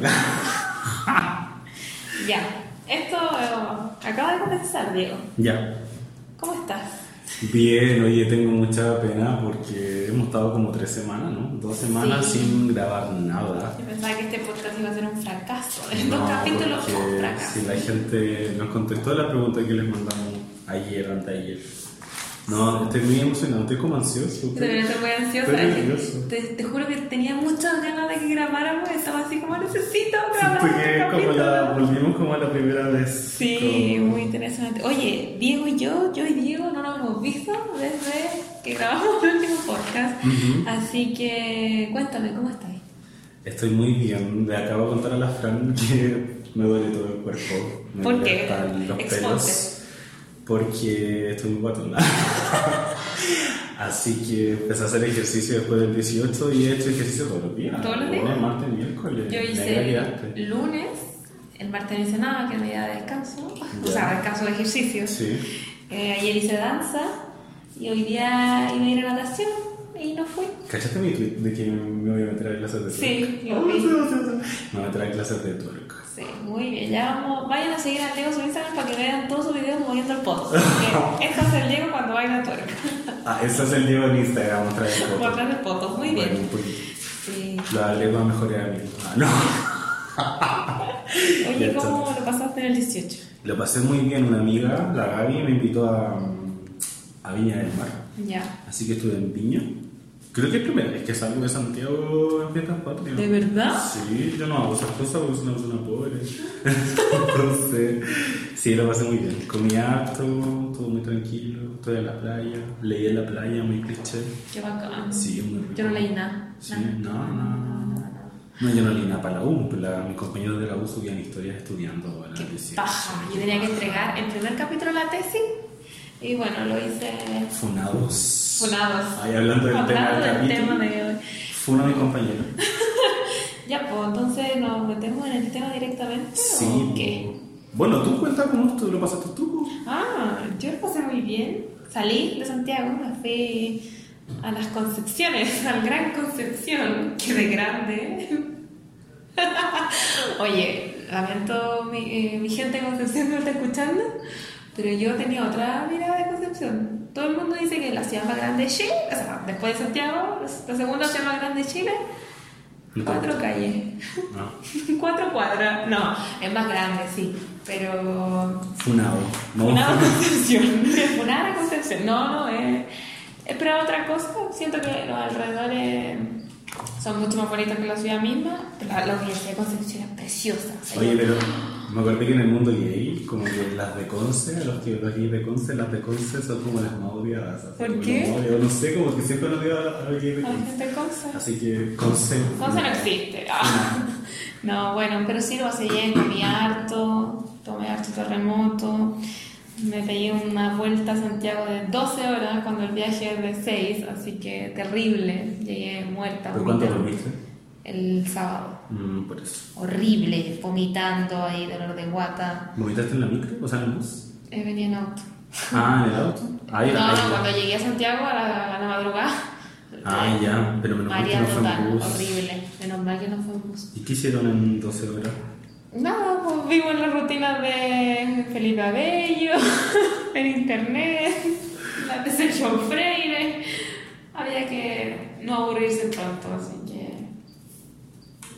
Ya, esto eh, acaba de comenzar, Diego. Ya. ¿Cómo estás? Bien, oye, tengo mucha pena porque hemos estado como tres semanas, ¿no? Dos semanas Sí. sin grabar nada. Yo pensaba que este podcast iba a ser un fracaso. En dos capítulos, un porque fracaso. si la gente nos contestó la pregunta que les mandamos ayer, anteayer. No, estoy muy emocionado, estoy como ansioso. Estoy muy ansiosa. Estoy. Te, te juro que tenía muchas ganas de que grabáramos. Estaba así como necesito grabar Siento este como la, volvimos como la primera vez. Sí, como- muy interesante. Oye, Diego y yo, yo y Diego no nos hemos visto desde que grabamos el último podcast. Ujú. Así que cuéntame, ¿cómo estás? Estoy muy bien. Le acabo de contar a la Fran que me duele todo el cuerpo. Me ¿Por qué? los Exponte. pelos. Porque estoy muy guatona. Así que empecé a hacer ejercicio después del 18 y he hecho ejercicio todos los días. ¿Todos los días? Lunes, martes, miércoles. Yo hice lunes, el martes no hice nada, que era mi día de descanso, o sea, descanso de ejercicio. Sí. Eh, ayer hice danza y hoy día iba a ir a natación y no fui. ¿Cachaste mi tweet de que me voy a meter a clases de twerk? Sí, lo vi. Me voy a meter a clases de twerk. Sí, muy bien. Ya vamos, vayan a seguir a Leo su Instagram para que vean todos sus videos moviendo el poto. Esto es el Diego cuando baila tuerca. Ah, ese es el Diego en Instagram, otra vez. Mostrando el poto, muy Bueno, bien. pues, Sí. haré para mejorar a mí. Ah, no. Oye, está. ¿cómo lo pasaste en el 18? Lo pasé muy bien, una amiga, la Gaby, me invitó a, a Viña del Mar. Ya. Así que estuve en Viña. Creo que es primera vez que salgo de Santiago en fiestas patrias. ¿De verdad? Sí, yo no hago esas cosas porque soy una persona pobre. Entonces, sí, lo pasé muy bien. Comí harto, todo muy tranquilo, estoy en la playa, leí en la playa, muy cliché. Qué bacán. Sí, muy rico. Yo no leí nada. Sí, nada. no, no, yo no leí nada para la U, pero la- mis compañeros de la U subían historias estudiando Qué 18. paja. Yo tenía que entregar el primer capítulo de la tesis y bueno, lo hice Funados. funados. Ahí hablando del tema Hablando del del tema de hoy. Funa mi compañero. Ya, pues entonces nos metemos en el tema directamente. Sí. ¿o qué? Bueno, tú cuenta cómo tú lo pasaste tú. Ah, yo lo pasé muy bien. Salí de Santiago, me fui a las Concepciones, al Gran Concepción, que de grande. Oye, lamento mi, eh, mi gente de Concepción me está escuchando, pero yo tenía otra mirada de Concepción. Todo el mundo dice que la ciudad más grande de Chile, o sea, después de Santiago, la segunda ciudad más grande de Chile, cuatro calles. No. Cuatro cuadras. No, es más grande, sí. Pero. Funado. No, Funada funa- Concepción. Funada Concepción. No, no, es. Esperaba otra cosa. Siento que los alrededores son mucho más bonitos que la ciudad misma. Pero la, la Universidad de Concepción es preciosa. Oye, pero me acordé que en el mundo gay, como que las de Conce, los los gays de Conce, las de Conce son como las más odiadas. ¿Por qué? odiados. No sé, como que siempre han odiado a los gays de Conce. gente de Conce. Así que Conce. Conce no existe. Ah. No, bueno, pero sí lo bien, comí harto, tomé harto terremoto, me pegué una vuelta a Santiago de 12 horas cuando el viaje es de 6, así que terrible, llegué muerta. ¿Por cuánto dormiste? El sábado. Mm, por eso. Horrible, vomitando ahí, dolor de guata. ¿Vomitaste en la micro? O sea, en bus. Eh, venía en auto. Ah, en el auto. Ahí, no, ahí, no, cuando llegué a Santiago a la, a la madrugada. Ah, ya, pero menos mal que no fue en bus. horrible. Menos mal que no fue en bus. ¿Y qué hicieron en 12 horas? Nada, pues vivo en la rutina de Felipe Abello, en internet, la de Sergio Freire. Había que no aburrirse pronto, así que.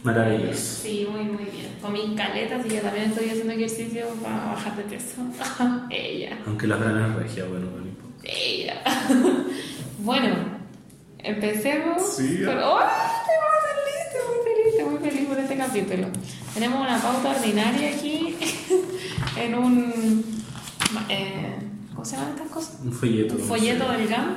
Maravilloso. Sí, muy, muy bien. Comí caletas y yo también estoy haciendo ejercicio para bajar de peso. Ella, Aunque la Fran es regia, bueno, no importa. ella. bueno, empecemos. Sí, con- ¡Ay, qué feliz! Estoy muy feliz, estoy muy feliz por este capítulo. Tenemos una pauta ordinaria aquí en un. eh, ¿Cómo se llaman estas cosas? Un folleto. Un folleto del GAM.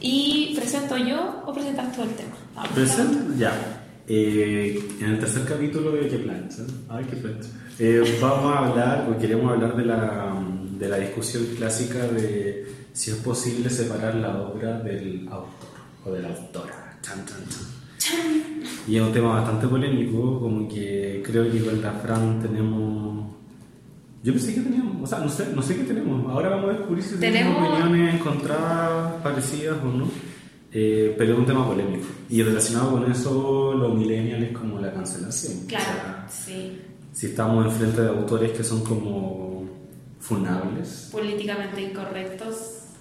¿Y presento yo o presentas tú el tema? Presenta, ya. Eh, en el tercer capítulo de Que Plancha, ay, qué plancha. Eh, vamos a hablar, o queremos hablar de la, de la discusión clásica de si es posible separar la obra del autor o de la autora. Chan, chan, chan. Y es un tema bastante polémico, como que creo que con la Fran tenemos. Yo pensé que teníamos, o sea, no sé, no sé qué tenemos. Ahora vamos a descubrir si tenemos, Tenemos- opiniones encontradas, parecidas o no. Eh, pero es un tema polémico. Y relacionado con eso, los millennials es como la cancelación. Claro, O sea, sí. si estamos enfrente de autores que son como funables, Políticamente incorrectos.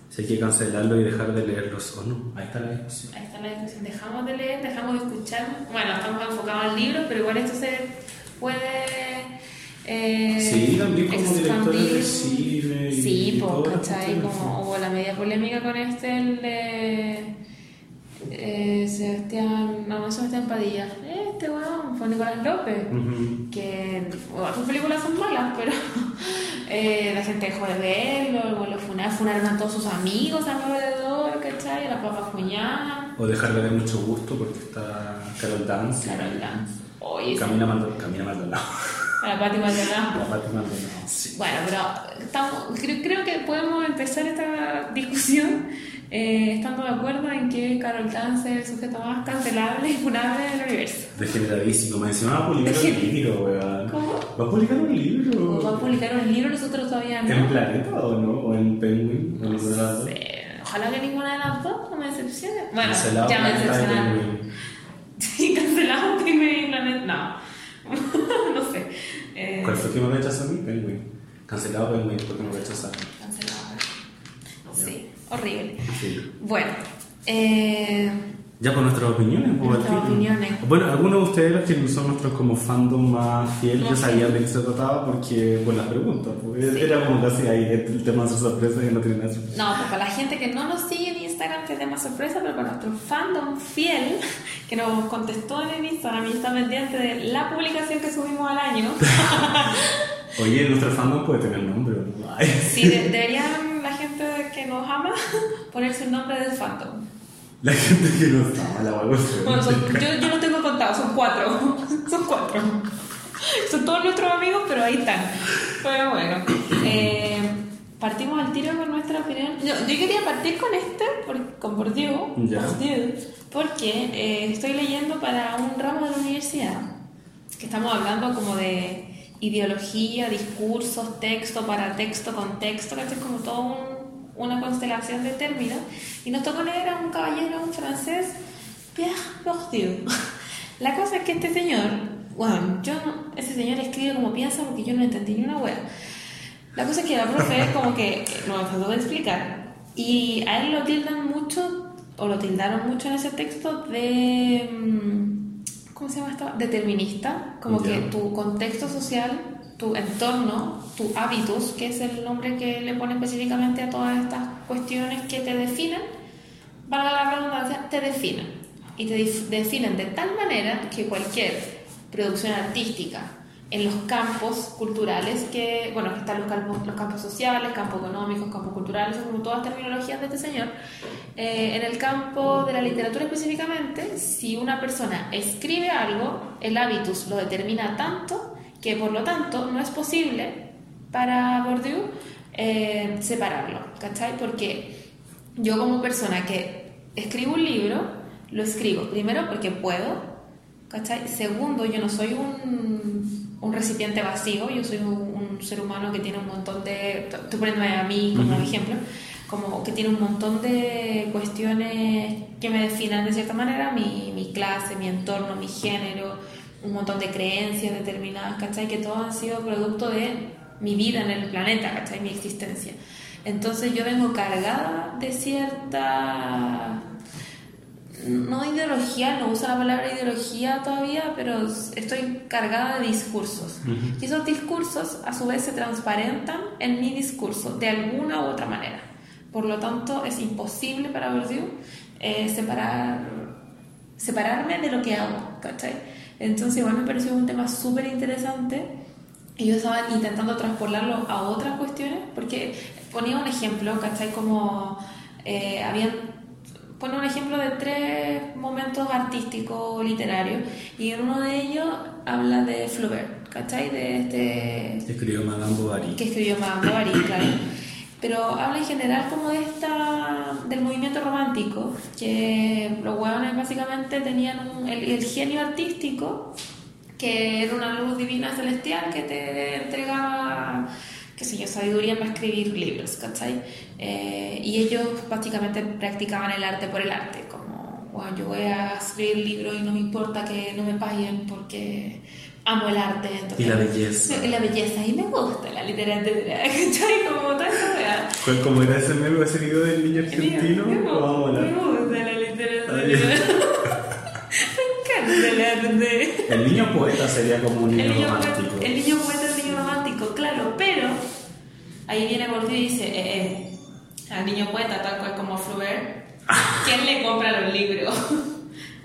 si hay que cancelarlo y dejar de leerlos o no. Ahí está la discusión. Ahí está la discusión. Dejamos de leer, dejamos de escuchar. Bueno, estamos enfocados al libro, pero igual esto se puede. Eh, Sí, también como directores de cine y Sí, pues, las ¿cachai? Como hubo la media polémica con este, el de. Eh, Sebastián. No, no Sebastián Padilla. Este weón, fue Nicolás López. Que. Bueno, sus películas son malas, pero. eh, la gente dejó de verlo, lo funaron, funaron a todos sus amigos alrededor, ¿cachai? A la papa cuñada. O dejar de mucho gusto porque está Carol Dance. Carol Dance. Oye, Camina Maldonado. Camina Maldonado. a la Pati Maldonado. La Pati Maldonado, sí. Bueno, pero estamos, creo, creo que podemos empezar esta discusión eh, estando de acuerdo en que Carol Dance es el sujeto más cancelable y funable del universo. Degeneradísimo. Me decía, va a publicar un libro, weón. ¿Cómo? ¿Va a publicar un libro? ¿O va a publicar un libro nosotros todavía no? ¿En Planeta o no? ¿O en Penguin? ¿O dos? Eh, Ojalá que ninguna de las dos no me decepcione. Bueno, Cancelado ya me Planeta decepcionaron. Sí, cancelado Penguin y Planet. No. no sé. Eh, ¿Cuál fue que me rechazó a mí? Penguin. Cancelado Penguin porque me rechazaron. Horrible. Sí. Bueno, eh, Ya por nuestras opiniones, pues, Nuestras opiniones. Bueno, algunos de ustedes, los que son nuestros como fandom más fieles, ya Más sabían de qué se trataba porque por las preguntas. pues, Era como casi ahí el tema de sorpresa y no tiene nada sorpresa. no, pues para la gente que no nos sigue en Instagram, que es tema sorpresa, pero para nuestro fandom fiel, que nos contestó en el Instagram y está pendiente de la publicación que subimos al año, Oye, nuestro fandom puede tener nombre, ¿o ¿no? Sí, de- deberían que nos ama ponerse el nombre del fandom. La gente que no está la así. Bueno, yo, yo lo tengo contado, son cuatro. Son cuatro. Son todos nuestros amigos, pero ahí están. Pero bueno, eh, partimos al tiro con nuestra opinión. Yo, yo quería partir con este, por, con Bourdieu. Bourdieu, porque eh, estoy leyendo para un ramo de la universidad, que estamos hablando como de ideología, discursos, texto, para texto, contexto, que es como todo un- una constelación de términos, y nos tocó leer a un caballero, un francés, Pierre Bourdieu. La cosa es que este señor, bueno, yo no- ese señor escribe como piensa porque yo no entendí ni una wea. La cosa es que la profe como que nos trató de explicar y a él lo tildan mucho, o lo tildaron mucho en ese texto de, mm, ¿cómo se llama esto? Determinista, como Ya. que tu contexto social, tu entorno, tu hábitus, que es el nombre que le pone específicamente a todas estas cuestiones que te definen, valga la redundancia, te definen. Y te definen de tal manera que cualquier producción artística en los campos culturales, que, bueno, que están los campos, los campos sociales, campos económicos, campos culturales, como todas terminologías de este señor. Eh, en el campo de la literatura específicamente, si una persona escribe algo, el hábitus lo determina tanto que por lo tanto no es posible para Bourdieu eh, separarlo, ¿cachai? Porque yo como persona que escribo un libro, lo escribo primero porque puedo, ¿cachai? Segundo, yo no soy un, un recipiente vacío, yo soy un, un ser humano que tiene un montón de... Estoy poniéndome a mí como Ujú. ejemplo, como que tiene un montón de cuestiones que me definan de cierta manera, mi, mi clase, mi entorno, mi género, un montón de creencias determinadas, ¿cachai? Que todos han sido producto de mi vida en el planeta, ¿cachai? Mi existencia. Entonces yo vengo cargada de cierta no ideología, no uso la palabra ideología todavía, pero estoy cargada de discursos. Ujú. Y esos discursos a su vez se transparentan en mi discurso de alguna u otra manera. Por lo tanto, es imposible para Bourdieu eh, separar, separarme de lo que hago, ¿cachai? Entonces igual me pareció un tema súper interesante y yo estaba intentando transpolarlo a otras cuestiones porque ponía un ejemplo, ¿cachai? Como eh, habían pone un ejemplo de tres momentos artísticos literarios y en uno de ellos habla de Flaubert, ¿cachai? De este Escribió Madame Bovary. que escribió Madame Bovary, claro. Pero habla en general como de esta, del movimiento romántico, que los hueones básicamente tenían un- el, el genio artístico, que era una luz divina celestial que te entregaba, qué sé yo, sabiduría para escribir libros, ¿cachai? Eh, y ellos básicamente practicaban el arte por el arte, como bueno, yo voy a escribir libros y no me importa que no me paguen porque amo el arte. y la belleza. Y la belleza, y me gusta la literatura, ¿cachai? Como toda esa. ¿Cuál- Como era ese meme, ese video del niño argentino? Me la- me gusta la literatura. Me encanta el arte. El niño poeta sería como un niño, El niño, romántico. poeta, el niño poeta es el niño romántico, claro, pero ahí viene Gordillo y dice, eh, eh, al niño poeta, tal cual como Flaubert, ¿quién le compra los libros?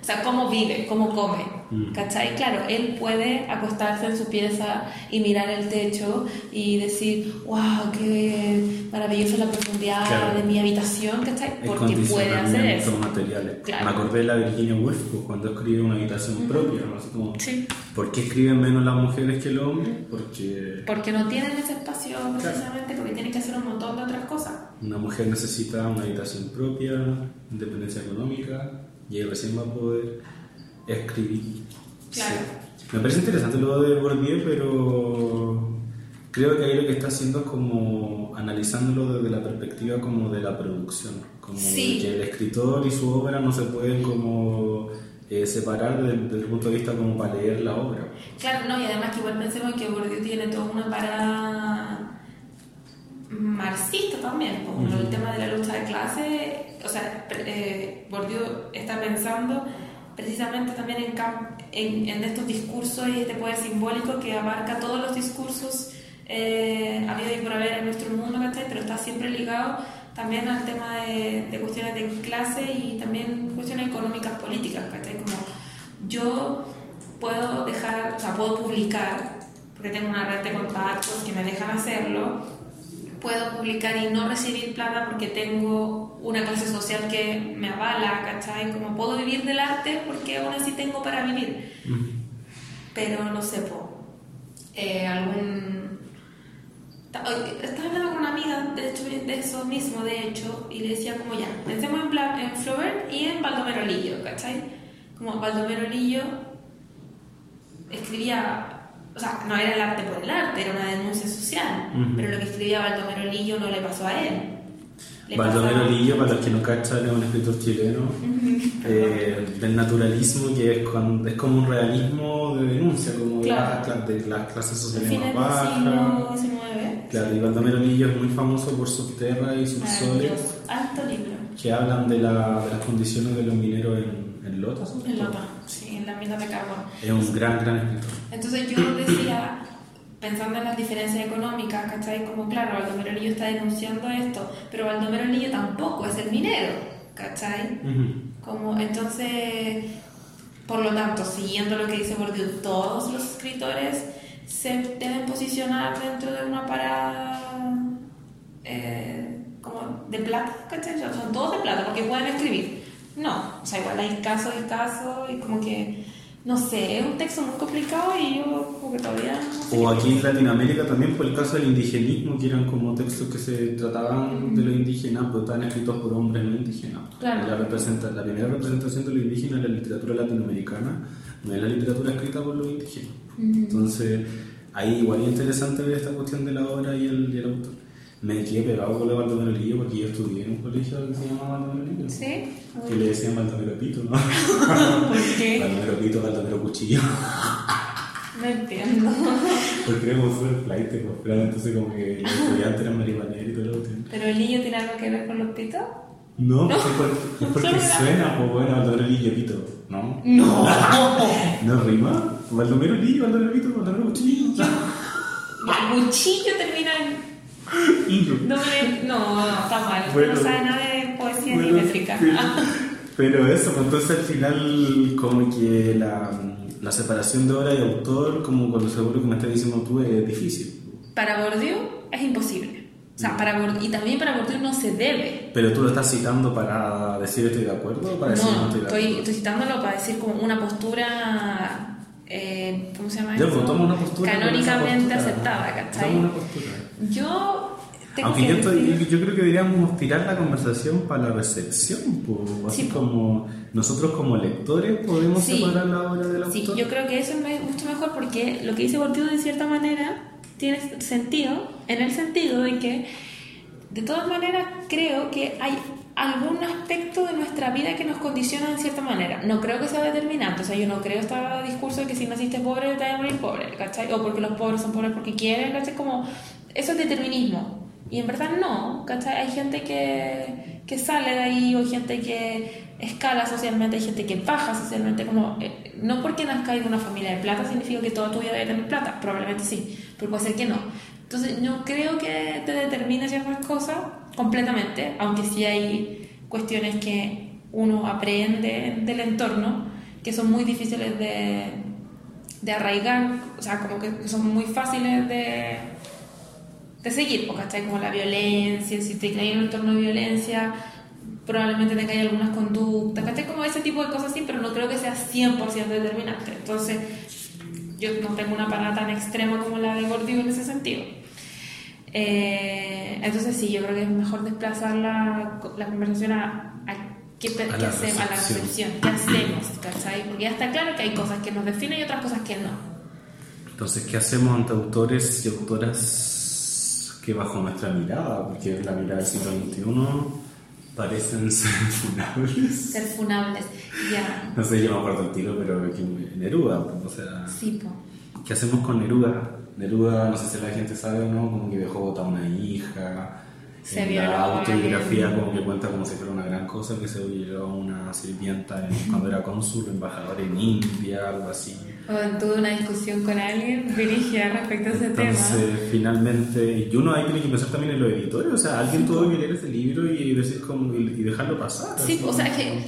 o sea, cómo vive, cómo come. ¿Cachai? Claro, él puede acostarse en su pieza y mirar el techo y decir, wow, qué maravillosa la profundidad Claro. de mi habitación, ¿cachai? Porque puede hacer eso. materiales. Claro. Me acordé de la Virginia Woolf pues, cuando escribe una habitación propia. ¿no? Así como, Sí. ¿Por qué escriben menos las mujeres que los hombres? Porque Porque no tienen ese espacio precisamente porque tienen que hacer un montón de otras cosas. una mujer necesita una habitación propia, independencia económica, y ahí recién va a poder escribir. Claro. Sí. Me parece interesante lo de Bourdieu, pero creo que ahí lo que está haciendo es como analizándolo desde la perspectiva como de la producción, como Sí. que el escritor y su obra no se pueden como eh, separar desde, desde el punto de vista como para leer la obra. Claro, no, y además que igual pensemos que Bourdieu tiene toda una parada marxista también, como Ujú. el tema de la lucha de clase, o sea, eh, Bourdieu está pensando precisamente también en, en, en estos discursos y este poder simbólico que abarca todos los discursos eh, habido y por haber en nuestro mundo, ¿cachai? Pero está siempre ligado también al tema de, de cuestiones de clase y también cuestiones económicas políticas, ¿cachai? Como yo puedo dejar, o sea, puedo publicar, porque tengo una red de contactos que me dejan hacerlo, puedo publicar y no recibir plata porque tengo una clase social que me avala, ¿cachai? Como puedo vivir del arte porque aún así tengo para vivir. Pero no sé, po, eh, algún... Estaba hablando con una amiga, de hecho, de eso mismo, de hecho, y le decía como ya, pensemos en, Bla- en Flaubert y en Baldomero Lillo, ¿cachai? Como Baldomero Lillo escribía, o sea, no era el arte por el arte, era una denuncia social, Ujú. pero lo que escribía Baldomero Lillo no le pasó a él. Le Baldomero Lillo, para los que no cachan, es un escritor chileno eh, del naturalismo que es, es como un realismo de denuncia, como de Claro. las de las clases sociales más bajas. Claro, y Baldomero Lillo es muy famoso por Subterra y Subsoles, Maravilloso. Alto libro. que hablan de, la- de las condiciones de los mineros en, en Lota. En. Lota, sí, en la mina de carbón. Es un gran, gran escritor. Entonces yo decía, pensando en las diferencias económicas, ¿cachai? Como claro, Baldomero Lillo está denunciando esto, pero Baldomero Lillo tampoco es el minero, ¿cachai? Ujú. Como entonces, por lo tanto, siguiendo lo que dice Bourdieu, todos los escritores se deben posicionar dentro de una parada eh, como de plata, ¿cachai? Son todos de plata porque pueden escribir. No, o sea, igual hay casos y casos y como que, no sé, es un texto muy complicado y yo como que todavía no sé O aquí en Latinoamérica también por el caso del indigenismo, que eran como textos que se trataban de los indígenas, pero estaban escritos por hombres no indígenas. Claro. La, representa, la primera representación de los indígenas en la literatura latinoamericana no es la literatura escrita por los indígenas. Entonces, ahí igual es interesante ver esta cuestión de la obra y el, y el autor. Me quedé pegado con la Baldomero Lillo porque yo estudié en un colegio que se llamaba Baldomero Lillo. Sí. Que le decían Baldomero Pito, ¿no? ¿Por qué? Baldomero Pito, Baldomero Cuchillo. No entiendo. Porque éramos súper flight, pues, pero entonces como que los estudiantes eran marihuaneros y todo lo que ¿Pero el niño tiene algo que ver con los pitos? No, es porque, es porque era- suena, pues bueno, Baldomero Lillo Pito, ¿no? No. ¿No rima? Baldomero Lillo, Baldomero Pito, Baldomero Cuchillo. El cuchillo termina en Doble. No, no, está mal. Bueno. no sabe nada de poesía Bueno, ni métrica. sí. Pero eso, pues entonces al final como que la, la separación de obra y autor, como con lo seguro que me estás diciendo tú, es difícil. Para Bourdieu es imposible. O sea, para Bourdieu, y también para Bourdieu no se debe. Pero tú lo estás citando para decir estoy de acuerdo o para decir no No, estoy de estoy, acuerdo. estoy citándolo para decir como una postura. Eh, ¿Cómo se llama eso? pues toma una postura. Canónicamente postura. aceptada, ¿cachai? Toma una postura. Yo. Tengo Aunque que yo, estoy- decir- yo creo que deberíamos tirar la conversación para la recepción, así Sí, como nosotros como lectores podemos Sí. separar la obra del autor. Sí, yo creo que eso es mucho mejor porque lo que dice Bourdieu de cierta manera tiene sentido, en el sentido de que de todas maneras creo que hay algún aspecto de nuestra vida que nos condiciona de cierta manera. No creo que sea determinante, o sea, yo no creo este discurso de que si naciste pobre te vas a morir pobre, ¿cachai? O porque los pobres son pobres porque quieren, ¿cachai? Como, eso es determinismo. Y en verdad no, ¿cachai? Hay gente que, que sale de ahí, o hay gente que escala socialmente, hay gente que baja socialmente, como, eh, no porque nazca en una familia de plata significa que toda tu vida debe tener plata, probablemente sí, pero puede ser que no. Entonces, no creo que te determine ciertas cosas completamente, aunque sí hay cuestiones que uno aprende del entorno que son muy difíciles de, de arraigar, o sea, como que son muy fáciles de, de seguir, ¿cachai? Como la violencia, si te caes en un entorno de violencia, probablemente tengáis algunas conductas, ¿cachai? Como ese tipo de cosas sí, pero no creo que sea 100% determinante. Entonces, yo no tengo una parada tan extrema como la de Gordillo en ese sentido. Eh, entonces sí, yo creo que es mejor desplazar la, la conversación a, a qué, a qué hacemos, a la recepción, qué hacemos, ¿cachai? Porque ya está claro que hay cosas que nos definen y otras cosas que no. Entonces, ¿qué hacemos ante autores y autoras que bajo nuestra mirada, porque la mirada del siglo XXI parecen ser funables? Ser funables, ya. No sé, yo me acuerdo el tiro, pero Neruda, o sea... Sí, po. ¿Qué hacemos con Neruda? Neruda, no sé si la gente sabe o no, como que dejó botar una hija. Se en la autobiografía como que cuenta como si fuera una gran cosa que se violó a una sirvienta cuando era cónsul, embajador en India, algo así. O tuve una discusión con alguien dirigida respecto a ese tema. Entonces, finalmente, y uno ahí tiene que pensar también en los editores, o sea, alguien tuvo que leer ese libro y, decir como, y dejarlo pasar. Sí, o sea, que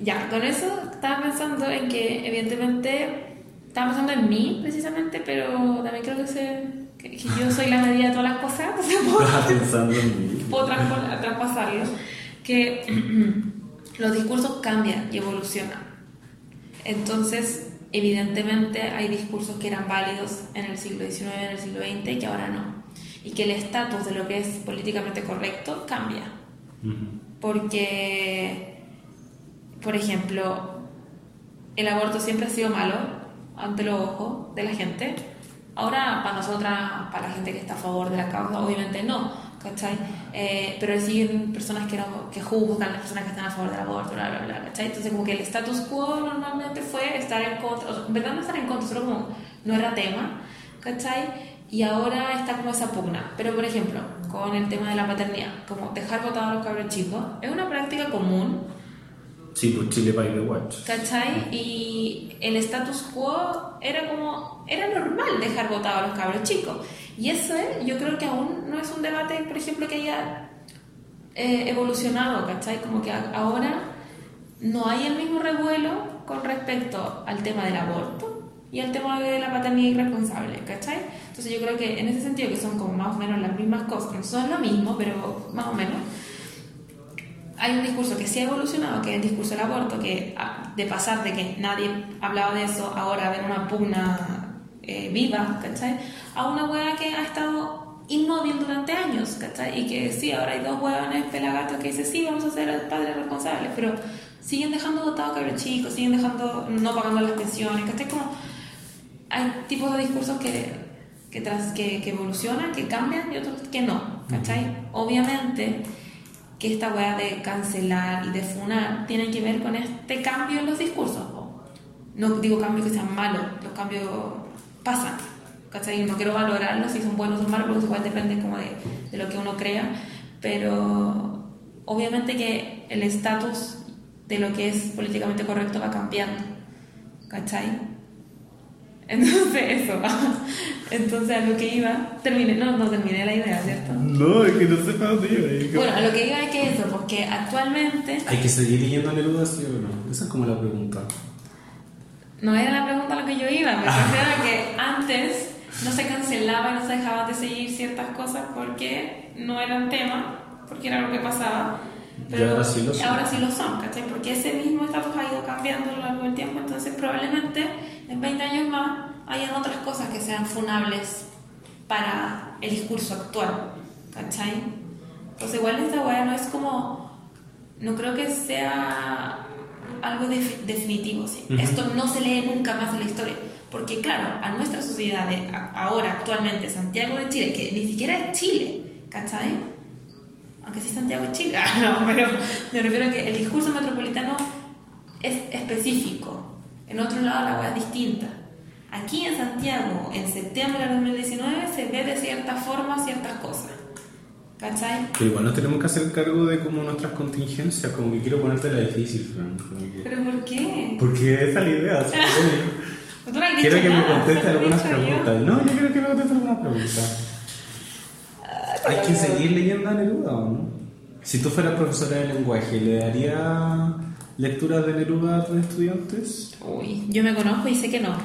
ya, con eso estaba pensando en que evidentemente estaba pensando en mí precisamente, pero también creo que, sé, que, yo soy la medida de todas las cosas. Estaba pensando en mí. Puedo traspasarlo. Que los discursos cambian y evolucionan. Entonces, evidentemente hay discursos que eran válidos en el siglo XIX, en el siglo XX y que ahora no. Y que el estatus de lo que es políticamente correcto cambia. Porque, por ejemplo, el aborto siempre ha sido malo, ante los ojos de la gente. Ahora, para nosotras, para la gente que está a favor de la causa, obviamente no, ¿cachai? Eh, pero siguen personas que, no, que juzgan, las personas que están a favor del aborto, bla, bla, bla, ¿cachai? Entonces, como que el status quo normalmente fue estar en contra, verdad no estar en contra, solo como no era tema, ¿cachai? Y ahora está como esa pugna. Pero, por ejemplo, con el tema de la paternidad, como dejar votar a los cabros chicos, es una práctica común Sí, pues Chile by the Watch. ¿Cachai? Y el status quo era como, era normal dejar votado a los cabros chicos. Y eso yo creo que aún no es un debate, por ejemplo, que haya eh, evolucionado, ¿cachai? Como que ahora no hay el mismo revuelo con respecto al tema del aborto y al tema de la paternidad irresponsable, ¿cachai? Entonces yo creo que en ese sentido que son como más o menos las mismas cosas, no son lo mismo, pero más o menos hay un discurso que sí ha evolucionado, que es el discurso del aborto, que de pasar de que nadie hablaba de eso, ahora ver una pugna eh, viva, ¿cachai? A una hueá que ha estado inmóvil durante años, ¿cachai? Y que sí, ahora hay dos hueones pelagatos que dicen, sí, vamos a ser padres responsables, pero siguen dejando votados cabros chicos, siguen dejando, no pagando las pensiones, ¿cachai? Como hay tipos de discursos que, que, tras, que, que evolucionan, que cambian y otros que no, ¿cachai? Obviamente que esta weá de cancelar y de funar tiene que ver con este cambio en los discursos. No digo cambios que sean malos, los cambios pasan. ¿cachai? No quiero valorarlos si son buenos o malos, porque igual depende como de, de lo que uno crea, pero obviamente que el estatus de lo que es políticamente correcto va cambiando. ¿Cachai? Entonces, eso. Entonces, a lo que iba. Terminé, no, no terminé la idea, ¿cierto? No, es que no sé para dónde iba. Bueno, a lo que iba es que eso, porque actualmente. ¿Hay que seguir leyendo Neruda, sí o no? Esa es como la pregunta. No era la pregunta a lo que yo iba, me refiero a que antes no se cancelaba y no se dejaba de seguir ciertas cosas porque no eran tema, porque era lo que pasaba. Pero ahora sí lo son. Ahora sí lo son, ¿cachai? Porque ese mismo estatus ha ido cambiando a lo largo del tiempo, entonces probablemente en 20 años más hayan otras cosas que sean funables para el discurso actual, ¿cachai? Entonces igual esta weá no es como, no creo que sea algo definitivo, ¿sí? Esto no se lee nunca más en la historia, porque claro, a nuestra sociedad ahora, actualmente, Santiago de Chile, que ni siquiera es Chile, ¿cachai? aunque sí Santiago es chica, no, pero me refiero a que el discurso metropolitano es específico. En otro lado la hueá es distinta. Aquí en Santiago, en septiembre de 2019, se ve de cierta forma ciertas cosas. ¿Cachai? Pero igual nos tenemos que hacer cargo de como nuestras contingencias, como que quiero ponerte la difícil, Fran. que- ¿Pero por qué? Porque esa es la idea. no has quiero que me nada, conteste te lo he algunas dicho yo. preguntas. No, yo quiero que me conteste algunas preguntas. Hay que seguir leyendo a Neruda, ¿o no? Si tú fueras profesora de lenguaje, ¿le daría lecturas de Neruda a tus estudiantes? Uy, yo me conozco y sé que no.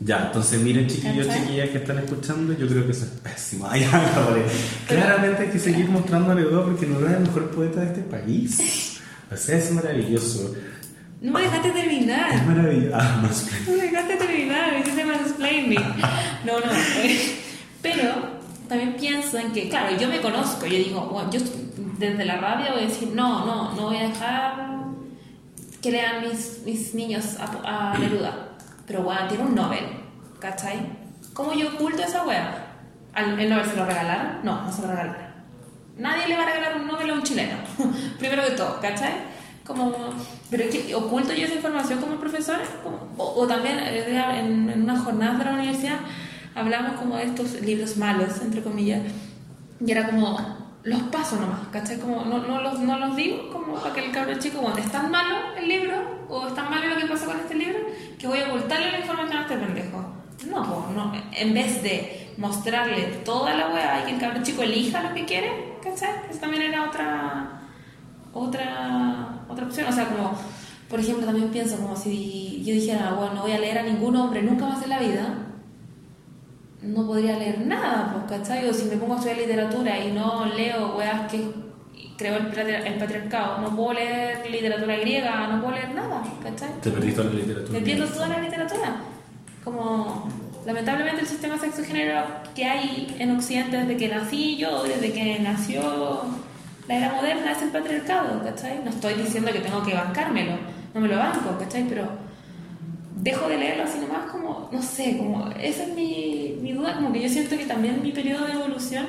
Ya, entonces miren chiquillos, chiquillas que están escuchando, yo creo que eso es pésimo. Ay. Claramente hay que seguir mostrando a Neruda porque Neruda es el mejor poeta de este país. O sea, es maravilloso. No me dejaste Es terminar. maravilloso. Ah, No me dejaste terminar, me hiciste mansplaining. No, no. eh, Pero también pienso en que, claro, yo me conozco. Yo digo, bueno, yo desde la rabia voy a decir, no, no, no voy a dejar que lean mis, mis niños a, a Neruda. Pero bueno, tiene un Nobel, ¿cachai? ¿Cómo yo oculto esa? ¿Al, ¿El Nobel se lo regalaron? No, no se lo regalaron. Nadie le va a regalar un Nobel a un chileno. Primero que todo, ¿cachai? Como, pero es que oculto yo esa información como profesora. O, o también eh, en, en unas jornadas de la universidad hablamos como de estos libros malos, entre comillas. Y era como, los paso nomás, ¿cachai? Como, no, no, los, no los digo como para que el cabro chico, bueno, es tan malo el libro, o es tan malo lo que pasó con este libro, que voy a ocultarle la información a este pendejo. No, pues, no. En vez de mostrarle toda la weá y que el cabro chico elija lo que quiere, ¿cachai? Eso también era otra, otra, otra opción. O sea, como, por ejemplo, también pienso como si yo dijera, bueno, no voy a leer a ningún hombre nunca más en la vida, no podría leer nada, pues, ¿cachai? O si me pongo a estudiar literatura y no leo weas que creó el, patri- el patriarcado, no puedo leer literatura griega, no puedo leer nada, ¿cachai? Te perdiste toda la literatura. Me pierdo toda la literatura. Como, lamentablemente, el sistema sexo-género que hay en Occidente desde que nací yo, desde que nació la era moderna, es el patriarcado, ¿cachai? No estoy diciendo que tengo que bancármelo, no me lo banco, ¿cachai? Pero dejo de leerlo así nomás como, no sé, como, esa es mi, mi duda, como que yo siento que también mi periodo de evolución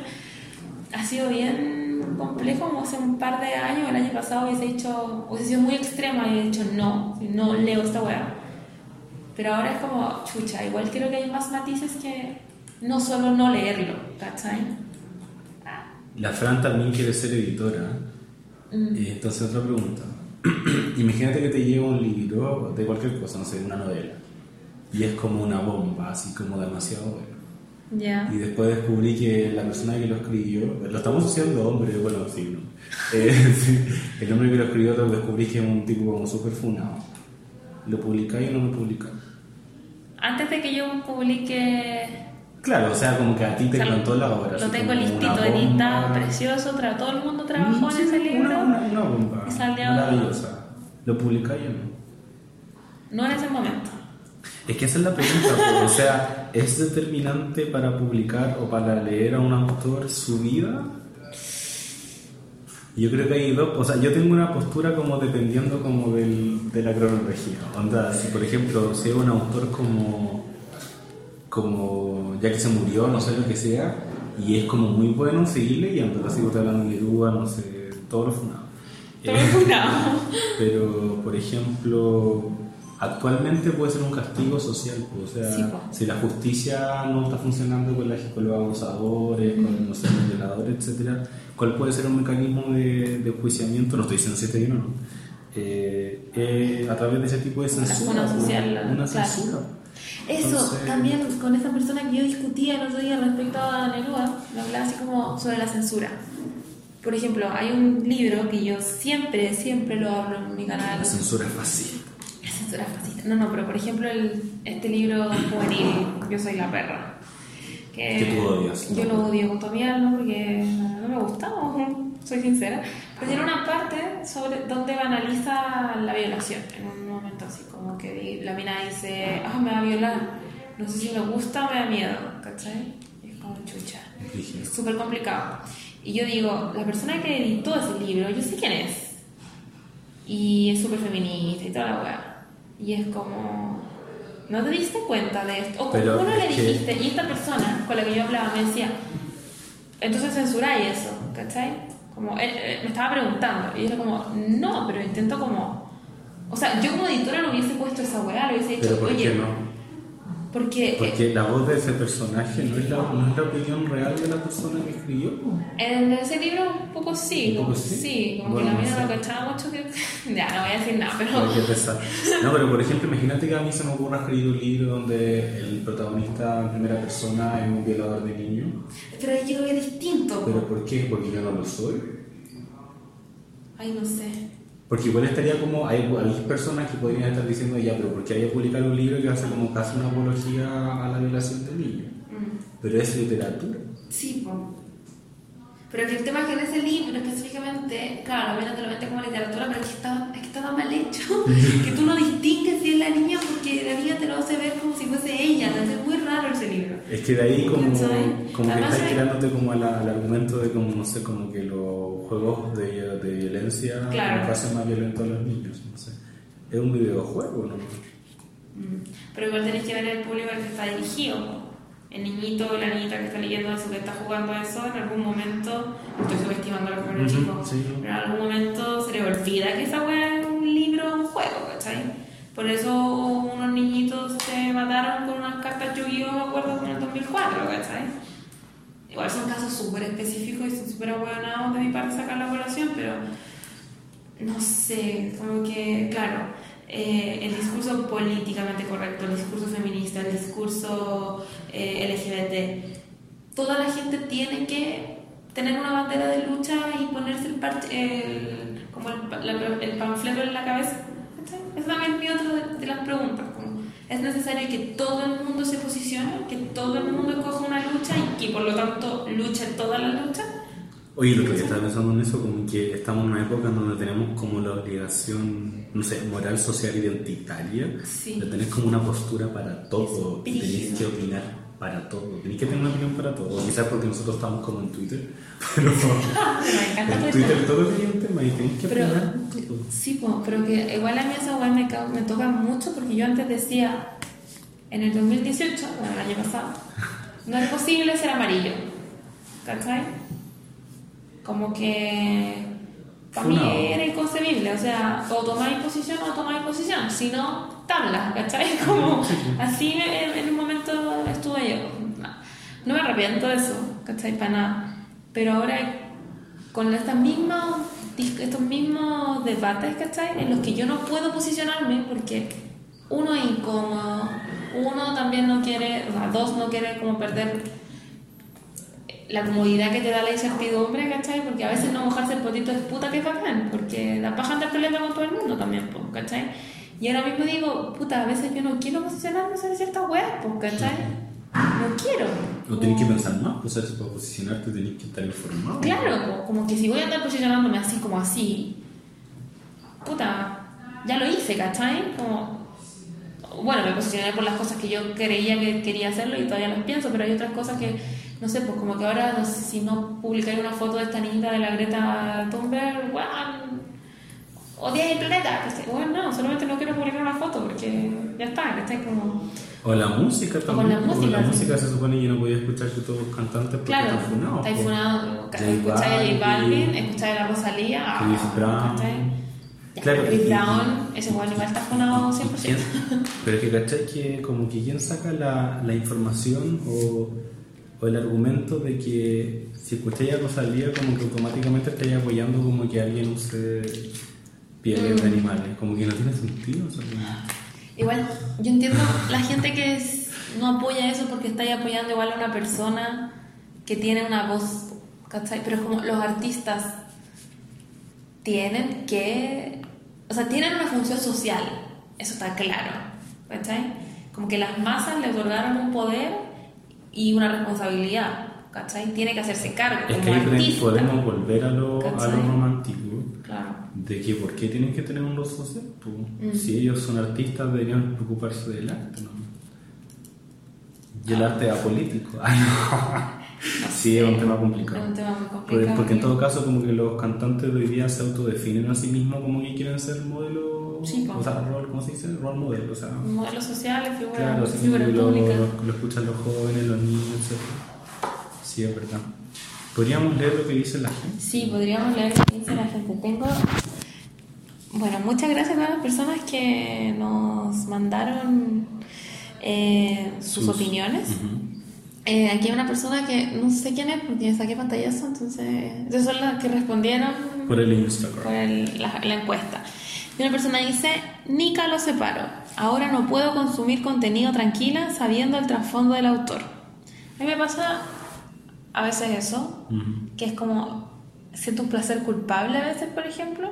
ha sido bien complejo, como hace un par de años, el año pasado hubiese dicho, hubiese sido muy extrema y he dicho no, no leo esta weá. Pero ahora es como, chucha, igual creo que hay más matices que no solo no leerlo, ¿cachai? La Fran también quiere ser editora. mm. Entonces otra pregunta. Imagínate que te llega un libro de cualquier cosa, no sé, una novela. Y es como una bomba, así como demasiado bueno. Ya. Y después descubrí que la persona que lo escribió, lo estamos haciendo hombre, bueno, sí, ¿no? Eh, sí, el hombre que lo escribió lo descubrí que es un tipo como súper funado. ¿Lo publicáis o no lo publicáis? Antes de que yo publique Claro, o sea, como que a ti te O sea, encantó la obra. Lo tengo listito, editado, bomba. precioso, tra- todo el mundo trabajó en ese libro. Una, una, una bomba. Y salió- Maravillosa. ¿Lo publicáis o no? No en ese momento. Es que esa es la pregunta, o sea, ¿es determinante para publicar o para leer a un autor su vida? Yo creo que hay dos, o sea, yo tengo una postura como dependiendo como del, de la cronología. Onda, si por ejemplo, si es un autor como, como ya que se murió, no sé lo que sea, y es como muy bueno seguir leyendo, así que te hablan de Neruda, no sé, todos los funados. Todo Eh, funado. pero, por ejemplo, actualmente puede ser un castigo social. pues, o sea, Sí, si la justicia no está funcionando con, la- con los abusadores, con no sé, los violadores, etcétera, ¿cuál puede ser un mecanismo de, de enjuiciamiento? No estoy diciendo si está bien o no. Eh, eh, a través de ese tipo de censura. Una pues, social, Una claro. censura. Eso, Entonces- también con esa persona que yo discutía el otro día respecto a Neruda, me hablaba así como sobre la censura. Por ejemplo, hay un libro que yo siempre, siempre lo hablo en mi canal. La censura es fácil. La censura fascista. No, no, pero por ejemplo, el, este libro juvenil, Yo soy la perra. Que, Que tú odias, Yo lo odio con toda mi alma porque no me gusta, ojo, soy sincera. Pero tiene una parte sobre donde banaliza la violación. En un momento así, como que la mina dice, ah, me va a violar. No sé si me gusta o me da miedo, ¿cachai? Y es como chucha. Es súper complicado. Y yo digo, la persona que editó ese libro, yo sé quién es. Y es súper feminista y toda la weá. Y es como, ¿no te diste cuenta de esto? O Pero ¿cómo no le es que- dijiste? Y esta persona con la que yo hablaba me decía, entonces censuráis eso, ¿cachai? Como, él, él me estaba preguntando, y yo era como, no, pero intento como... O sea, yo como editora no hubiese puesto esa weá, le hubiese dicho, Pero ¿por oye, no? Porque... eh, Porque la voz de ese personaje no es la, no es la opinión real de la persona que escribió. En ese libro un poco sí, ¿Un poco como- sí? como Bueno, que la mina no cachaba mucho que... ya, no voy a decir nada, pero... No, pero por ejemplo, imagínate que a mí se me ocurra escribir un libro donde el protagonista en primera persona es un violador de niños. Pero ahí yo lo veo distinto. ¿Pero por qué? Porque yo no lo soy. Ay, no sé. Porque igual estaría como, hay, hay personas que podrían estar diciendo ya, pero porque hay que publicar un libro que hace como casi una apología a la violación de niños. Mm. Pero es literatura. Sí. Pero que el tema es que en ese libro específicamente, claro, lo te lo como literatura, pero es que está, es que está tan mal hecho que tú no distingues si es la niña porque la niña te lo hace ver como si fuese ella. Entonces es muy raro ese libro. Es que de ahí como, como que estás tirándote como al, al argumento de como, no sé, como que los juegos de, de violencia Claro. hacen más violentos a los niños, no sé. Es un videojuego, ¿no? Mm. Pero igual tenés que ver el público al que está dirigido. El niñito o la niñita que está leyendo eso, que está jugando a eso, en algún momento, estoy subestimando a los cabros Ujú, chicos, sí. pero en algún momento se le olvida que esa weá es un libro, un juego, ¿cachai? Por eso unos niñitos se mataron con unas cartas Yu-Gi-Oh, me acuerdo, en el 2004, ¿cachai? Igual son casos súper específicos y son súper abuenados de mi parte sacar la población, pero no sé, como que, claro, eh, el discurso políticamente correcto, el discurso feminista, el discurso eh, LGBT, toda la gente tiene que tener una bandera de lucha y ponerse el, parche- el- como el, panfleto en la cabeza. Esa también es mi otra de, las preguntas. ¿Es necesario que todo el mundo se posicione, que todo el mundo coja una lucha y que por lo tanto luche toda la lucha? Oye, lo que yo estaba pensando en eso, como que estamos en una época en donde tenemos como la obligación, no sé, moral, social, identitaria, Sí. de tener como una postura para todo, y tenéis brígido. que opinar para todo, tenéis que tener una opinión para todo, quizás porque nosotros estamos como en Twitter, pero Me encanta en Twitter. Todo es un tema y tenéis que Pero- opinar todo. Sí, pero que igual a mí esa weá me toca mucho porque yo antes decía, en el 2018, bueno, el año pasado, no es posible ser amarillo. ¿Cachai? Como que para mí era inconcebible, o sea, o tomáis posición o tomáis posición, si no, tabla, ¿cachai? Como así en, en un momento estuve yo. No, me arrepiento de eso, ¿cachai? Para nada. Pero ahora con estas mismas, estos mismos debates, ¿cachai? En los que yo no puedo posicionarme porque uno es incómodo, uno también no quiere, o sea, dos no quiere como perder la comodidad que te da la incertidumbre, ¿cachai? Porque a veces no mojarse el potito es puta que bacán, porque da paja andar peleando con todo el mundo también, pues, ¿cachai? Y ahora mismo digo, puta, a veces yo no quiero posicionarme sobre ciertas weas, pues, ¿cachai? No quiero. O tenéis que pensar más, pues eso, para posicionarte tenéis que estar informado. Claro, co- como que si voy a andar posicionándome así como así, puta, ya lo hice, ¿cachai? Como, bueno, me posicioné por las cosas que yo creía que quería hacerlo y todavía las pienso, pero hay otras cosas que, no sé, pues como que ahora, no sé, si no publicaré una foto de esta niñita de la Greta Thunberg, weón, odias el planeta, ¿cachai? Bueno, no, solamente no quiero publicar una foto porque ya está, ¿cachai? Como... O la música con también. la porque música, la sí. música se supone que yo no podía escuchar que todos los cantantes porque Claro, están funados. está pues. funado. J Escuchar a J Balvin. Escuchar a la Rosalía. ah, Chris Brown. ¿cachai? Ya, Claro, Chris Brown, ese bueno igual está funado 100%. ¿Quién? Pero que cachai que como que quién saca la, la información o, o el argumento de que si escucháis a Rosalía como que automáticamente estáis apoyando como que alguien use pieles Mm. de animales, como que no tiene sentido. como- Igual, yo entiendo la gente que es- no apoya eso porque está ahí apoyando igual a una persona que tiene una voz, ¿cachai? Pero es como los artistas tienen que, o sea, tienen una función social, eso está claro, ¿cachai? Como que las masas le otorgaron un poder y una responsabilidad, ¿cachai? Tiene que hacerse cargo Es como que ahí artista. podemos volver a lo, a lo romántico. Claro. De que por qué tienen que tener un rol social. Pues, Mm. Si ellos son artistas, deberían preocuparse del arte, ¿no? Y el arte apolítico. Ay, no. Sí, es un tema complicado. Es un tema muy Porque, complicado. porque en todo caso, como que los cantantes de hoy día se autodefinen a sí mismos como que quieren ser modelo. Sí, o sea, rol, ¿cómo se dice? Rol modelo. O sea, Modelos sociales, figuras claro, sí, figuras lo, públicas. lo- lo escuchan los jóvenes, los niños, etc. Sí, es verdad. ¿Podríamos leer lo que dice la gente? Sí, podríamos leer lo que dice la gente. Tengo. Bueno, muchas gracias a todas las personas que nos mandaron eh, sus, opiniones. Eh, aquí hay una persona que no sé quién es porque saqué pantallazo, entonces. Esas son las que respondieron por el Instagram. Por el, la, la, encuesta. Y una persona dice: Nika lo separo. Ahora no puedo consumir contenido tranquila sabiendo el trasfondo del autor. A mí me pasa a veces eso, que es como. Siento un placer culpable a veces, por ejemplo,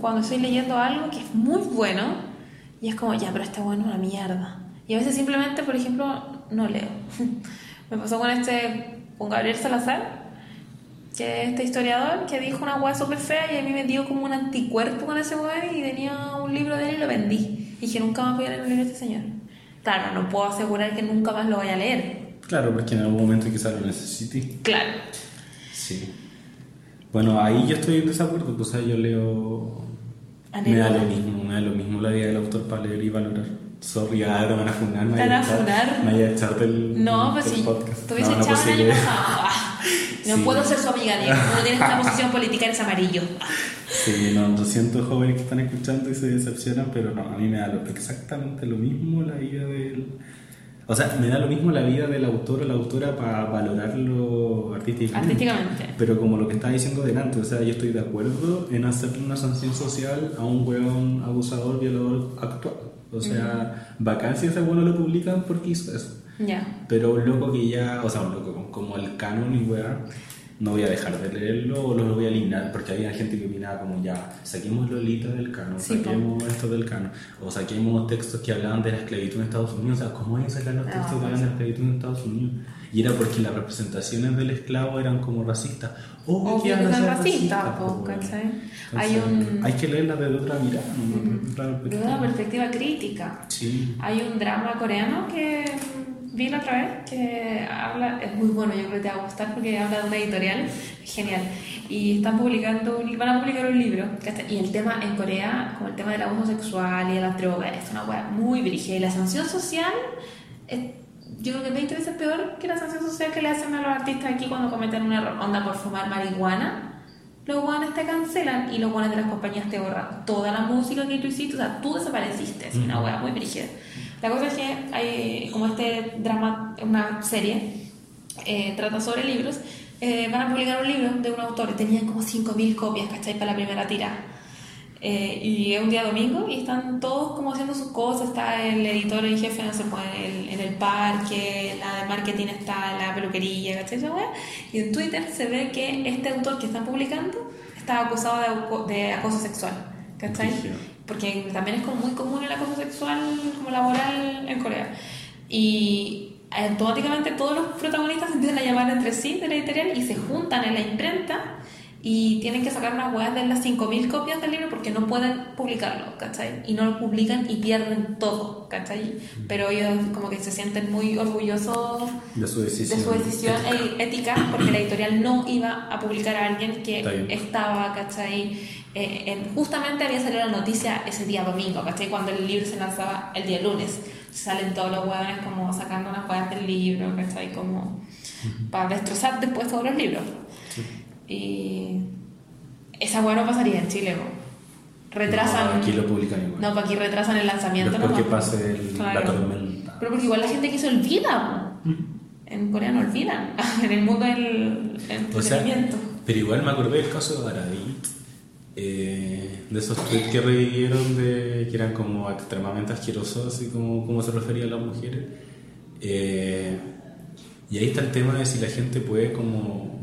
cuando estoy leyendo algo que es muy bueno y es como, ya, pero está bueno una mierda. Y a veces simplemente, por ejemplo, no leo. Me pasó con este, con Gabriel Salazar, que es este historiador, que dijo una hueá súper fea y a mí me dio como un anticuerpo con ese weá y tenía un libro de él y lo vendí. Y dije, nunca más voy a leer un libro de este señor. Claro, no puedo asegurar que nunca más lo vaya a leer. Claro, porque en algún momento quizás lo necesite. Claro. Sí. Bueno, ahí yo estoy en desacuerdo, pues yo leo... Me da lo mismo, me da lo mismo la vida del autor para leer y valorar. Sorry, ahora me van a funar. Me van a funar. Me voy a echar del, no, pues del sí, podcast. Tú hubieses no, echado No Sí. puedo ser su amiga, Diego. No tienes una posición política, eres amarillo. Sí, no, lo siento jóvenes que están escuchando y se decepcionan, pero no, a mí me da lo- exactamente lo mismo la vida del... O sea, me da lo mismo la vida del autor o la autora para valorarlo artísticamente. Artísticamente. Pero como lo que estaba diciendo delante, o sea, yo estoy de acuerdo en hacerle una sanción social a un weón abusador, violador actual. O sea, si ese weón lo publican porque hizo eso. Ya. Pero un loco que ya, o sea, un loco como el canon y weá, no voy a dejar de leerlo o lo voy a eliminar porque había gente que opinaba como ya, saquemos Lolita del canon, Sí, saquemos esto del canon, o saquemos textos que hablaban de la esclavitud en Estados Unidos, o sea, ¿cómo que sacar los Ah, textos que pues hablan de la esclavitud en Estados Unidos? Y era porque las representaciones del esclavo eran como racistas. Que iban que ser racistas. Entonces, Hay un- hay que leerla desde otra mirada, ¿no? Desde otra De perspectiva. una perspectiva crítica. Sí. Hay un drama coreano que vi la otra vez que habla, es muy bueno, yo creo que te va a gustar porque habla de una editorial genial. Y están publicando, van a publicar un libro. Y el tema en Corea, como el tema del abuso sexual y de las drogas, es una weá muy brígida. Y la sanción social, es, yo creo que es 20 veces peor que la sanción social que le hacen a los artistas aquí cuando cometen un error. Onda por fumar marihuana. Los guanes te cancelan y los guanes de las compañías te borran toda la música que tú hiciste, o sea, tú desapareciste, es una wea muy brígida. La cosa es que hay como este drama, una serie, eh, trata sobre libros, eh, van a publicar un libro de un autor y tenían como 5.000 copias, ¿cachai? Para la primera tira. Eh, y es un día domingo y están todos como haciendo sus cosas, está el editor en jefe no sé, pues, en, el, en el parque, la de marketing está en la peluquería, ¿cachai? Y en Twitter se ve que este autor que están publicando está acusado de, de acoso sexual, ¿cachai? Porque también es como muy común el acoso sexual como laboral en Corea. Y automáticamente todos los protagonistas se empiezan a llamar entre sí de la editorial y se juntan en la imprenta y tienen que sacar unas weas de las 5.000 copias del libro porque no pueden publicarlo, ¿cachai? Y no lo publican y pierden todo, ¿cachai? Pero ellos como que se sienten muy orgullosos De su decisión. de su decisión e- ética porque la editorial no iba a publicar a alguien que estaba, ¿cachai? Eh, en- justamente había salido la noticia ese día domingo, ¿cachai? Cuando el libro se lanzaba el día lunes. Salen todos los huevones como sacando unas huevas del libro, ¿cachai? Como para destrozar después todos los libros. Y esa hueá no pasaría en Chile, po. Retrasan... No, aquí lo publican igual. No, para aquí retrasan el lanzamiento. Después nomás. que pase el- la Claro. tormenta. Pero porque igual la gente que se olvida, po. En Corea no olvidan. en el mundo del O sea, entretenimiento. pero igual me acordé del caso de Aradit, eh, de esos tweets que revivieron de que eran como extremadamente asquerosos, así como, como se refería a las mujeres. Eh, y ahí está el tema de si la gente puede como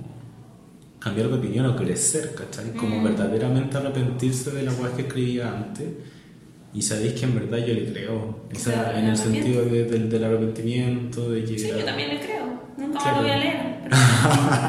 cambiar de opinión o crecer, ¿cachai? Como Mm. verdaderamente arrepentirse de la weas que escribía antes. Y sabéis que en verdad yo le creo. O sea, en el sentido de- del, del arrepentimiento, de que... Sí, yo también le creo. Nunca Claro. lo voy a leer. Pero,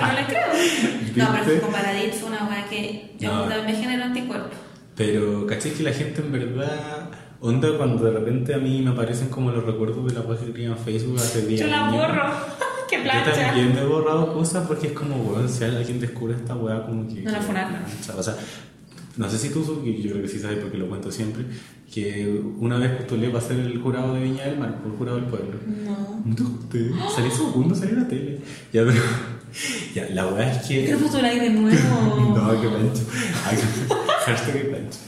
pero le creo. No, ¿Viste? pero con Paradis fue una weá que yo No. también me generó anticuerpos. Pero, ¿cachai? Que la gente en verdad. Onda cuando de repente a mí me aparecen como los recuerdos de la página que en Facebook hace 10 Yo la borro. Qué Yo plancha. también me he borrado cosas porque es como, weón, si alguien descubre esta weá, como que. No la funaron. O sea, no sé si tú, yo creo que sí sabes porque lo cuento siempre, que una vez postulé para ser el jurado de Viña del Mar, por el jurado del pueblo. No. ¿No te? Salí segundo, salí en la tele. Ya, pero. Ya, la weá es que. ¿Qué postuláis de nuevo? No, qué pancho. Ay, Hashtag qué pancho.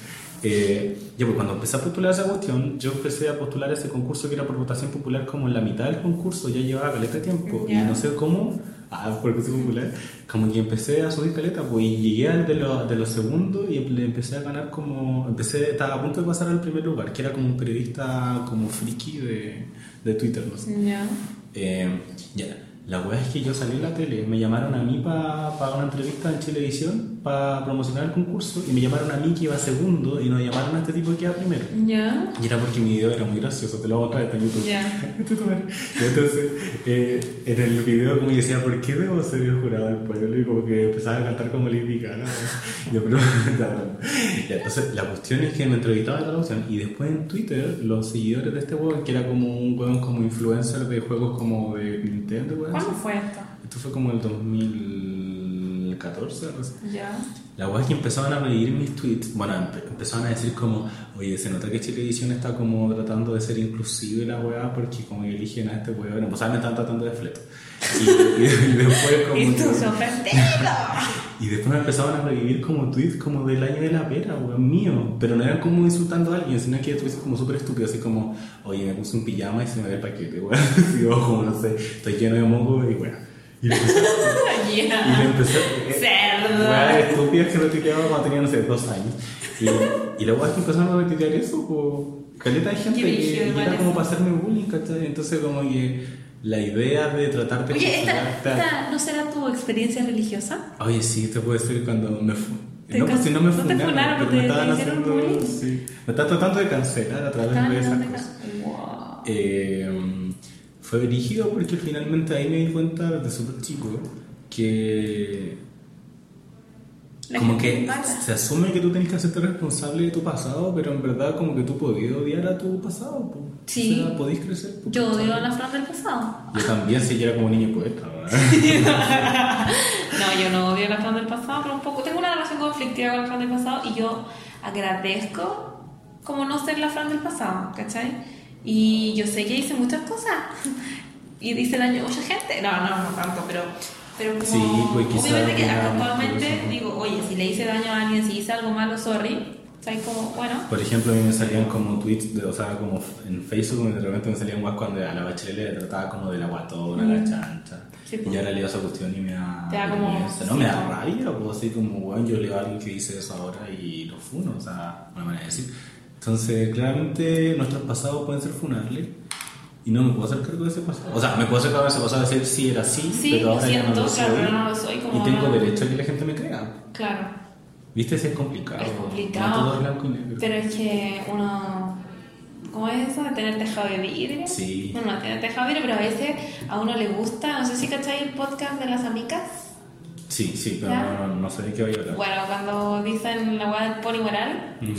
Eh, ya, pues cuando empecé a postular esa cuestión, yo empecé a postular ese concurso que era por votación popular como en la mitad del concurso, ya llevaba caleta de tiempo. Ya. Y no sé cómo, ah, porque soy popular, como que empecé a subir caleta, pues y llegué al de, los de los segundos y empecé a ganar como, empecé, estaba a punto de pasar al primer lugar, que era como un periodista como friki de, de Twitter, no sé. Ya. Eh, ya, la weá es que yo salí en la tele, me llamaron a mí para una entrevista en Televisión para promocionar el concurso y me llamaron a mí que iba segundo y nos llamaron a este tipo que iba primero. Ya. Y era porque mi video era muy gracioso, te lo voy a mostrar en YouTube. Ya. Entonces, eh, en el video como yo decía, ¿por qué debo ser el jurado del pueblo? Y como que empezaba a cantar como Gaga. ¿no? Yo, pero, ya, entonces, la cuestión es que me entrevistaba en la opción y después en Twitter, los seguidores de este weón, que era como un weón como influencer de juegos como de Nintendo, weón. ¿Cuándo fue esto? Esto fue como el 2014, algo así. Ya. La weá es que empezaban a reír mis tweets, bueno, empe- empezaban a decir como, oye, se nota que Chilevisión está como tratando de ser inclusive la weá porque como eligen a este weón, pues me están tratando de fleto. Y, y- y después como... Y tú y después me empezaban a revivir como tweets como del año de la pera, weón, mío. Pero no eran como insultando a alguien, sino que tweets como súper estúpidos, así como, oye, me puse un pijama y se me ve el paquete, weón. Y yo, como, no sé, estoy lleno de moco y weón. Y le empecé, y le empecé Cerdo. Weas estúpidas que retuiteaba cuando tenía, no sé, dos años. Y, y luego es que empezaron a retuitear eso, pues, caleta de gente que, que era como para hacerme bullying, ¿cachai? Entonces como que la idea de tratarte de Oye, ¿esta, consolarte- esta no será tu experiencia religiosa? Oye, sí, te puede ser cuando me fu- Te No, pues si no me no te funaron, pero te- me estaban haciendo... Sí, me están tratando de cancelar a través Estaban de esas cosas. Wow. Eh, fue dirigido porque finalmente ahí me di cuenta desde súper chico que La como que se asume que tú tienes que hacerte responsable de tu pasado, pero en verdad como que tú podías odiar a tu pasado. po. Sí. O sea, podías crecer. po, Yo odio a la Fran del pasado. Yo también, si yo era como niño poeta. No, yo no odio a la Fran del pasado, pero un poco. Tengo una relación conflictiva con la Fran del pasado y yo agradezco como no ser la Fran del pasado, ¿cachai? Y yo sé que hice muchas cosas y hice daño a mucha gente. No, no, no tanto, pero. Pero como, Sí, pues, obviamente que actualmente digo, oye, si le hice daño a alguien, si hice algo malo, sorry. Como, bueno, Por ejemplo, a mí me salían como tweets, de, o sea, como en Facebook, de repente me salían guas cuando a la bachelet le trataba como de la guatona, la Mm. chancha. Sí, y pues. yo ahora leo esa cuestión y me da. Te da como- vergüenza, No, sí, me da como- rabia, pues así como, bueno, yo leo a alguien que dice eso ahora y lo funo, o sea, una manera de decir. Entonces, claramente nuestros pasados pueden ser funables. Y no me puedo hacer cargo de ese pasado. O sea, me puedo hacer cargo de ese pasado de decir sí era así, Sí, pero ahora ya no siento, lo soy. claro, no lo soy, como y tengo no- derecho a que la gente me crea. claro. ¿Viste? Sí, es complicado. Es No complicado. todo es blanco y negro. Pero es que uno. ¿Cómo es eso de tener tejado de vidrio? Sí. Bueno, no tiene tejado de vidrio, pero a veces a uno le gusta. No sé si cacháis el podcast de las amigas. Sí, sí, pero no, no, no sé de qué voy a hablar. Bueno, cuando dicen la weá del pony moral, Mm.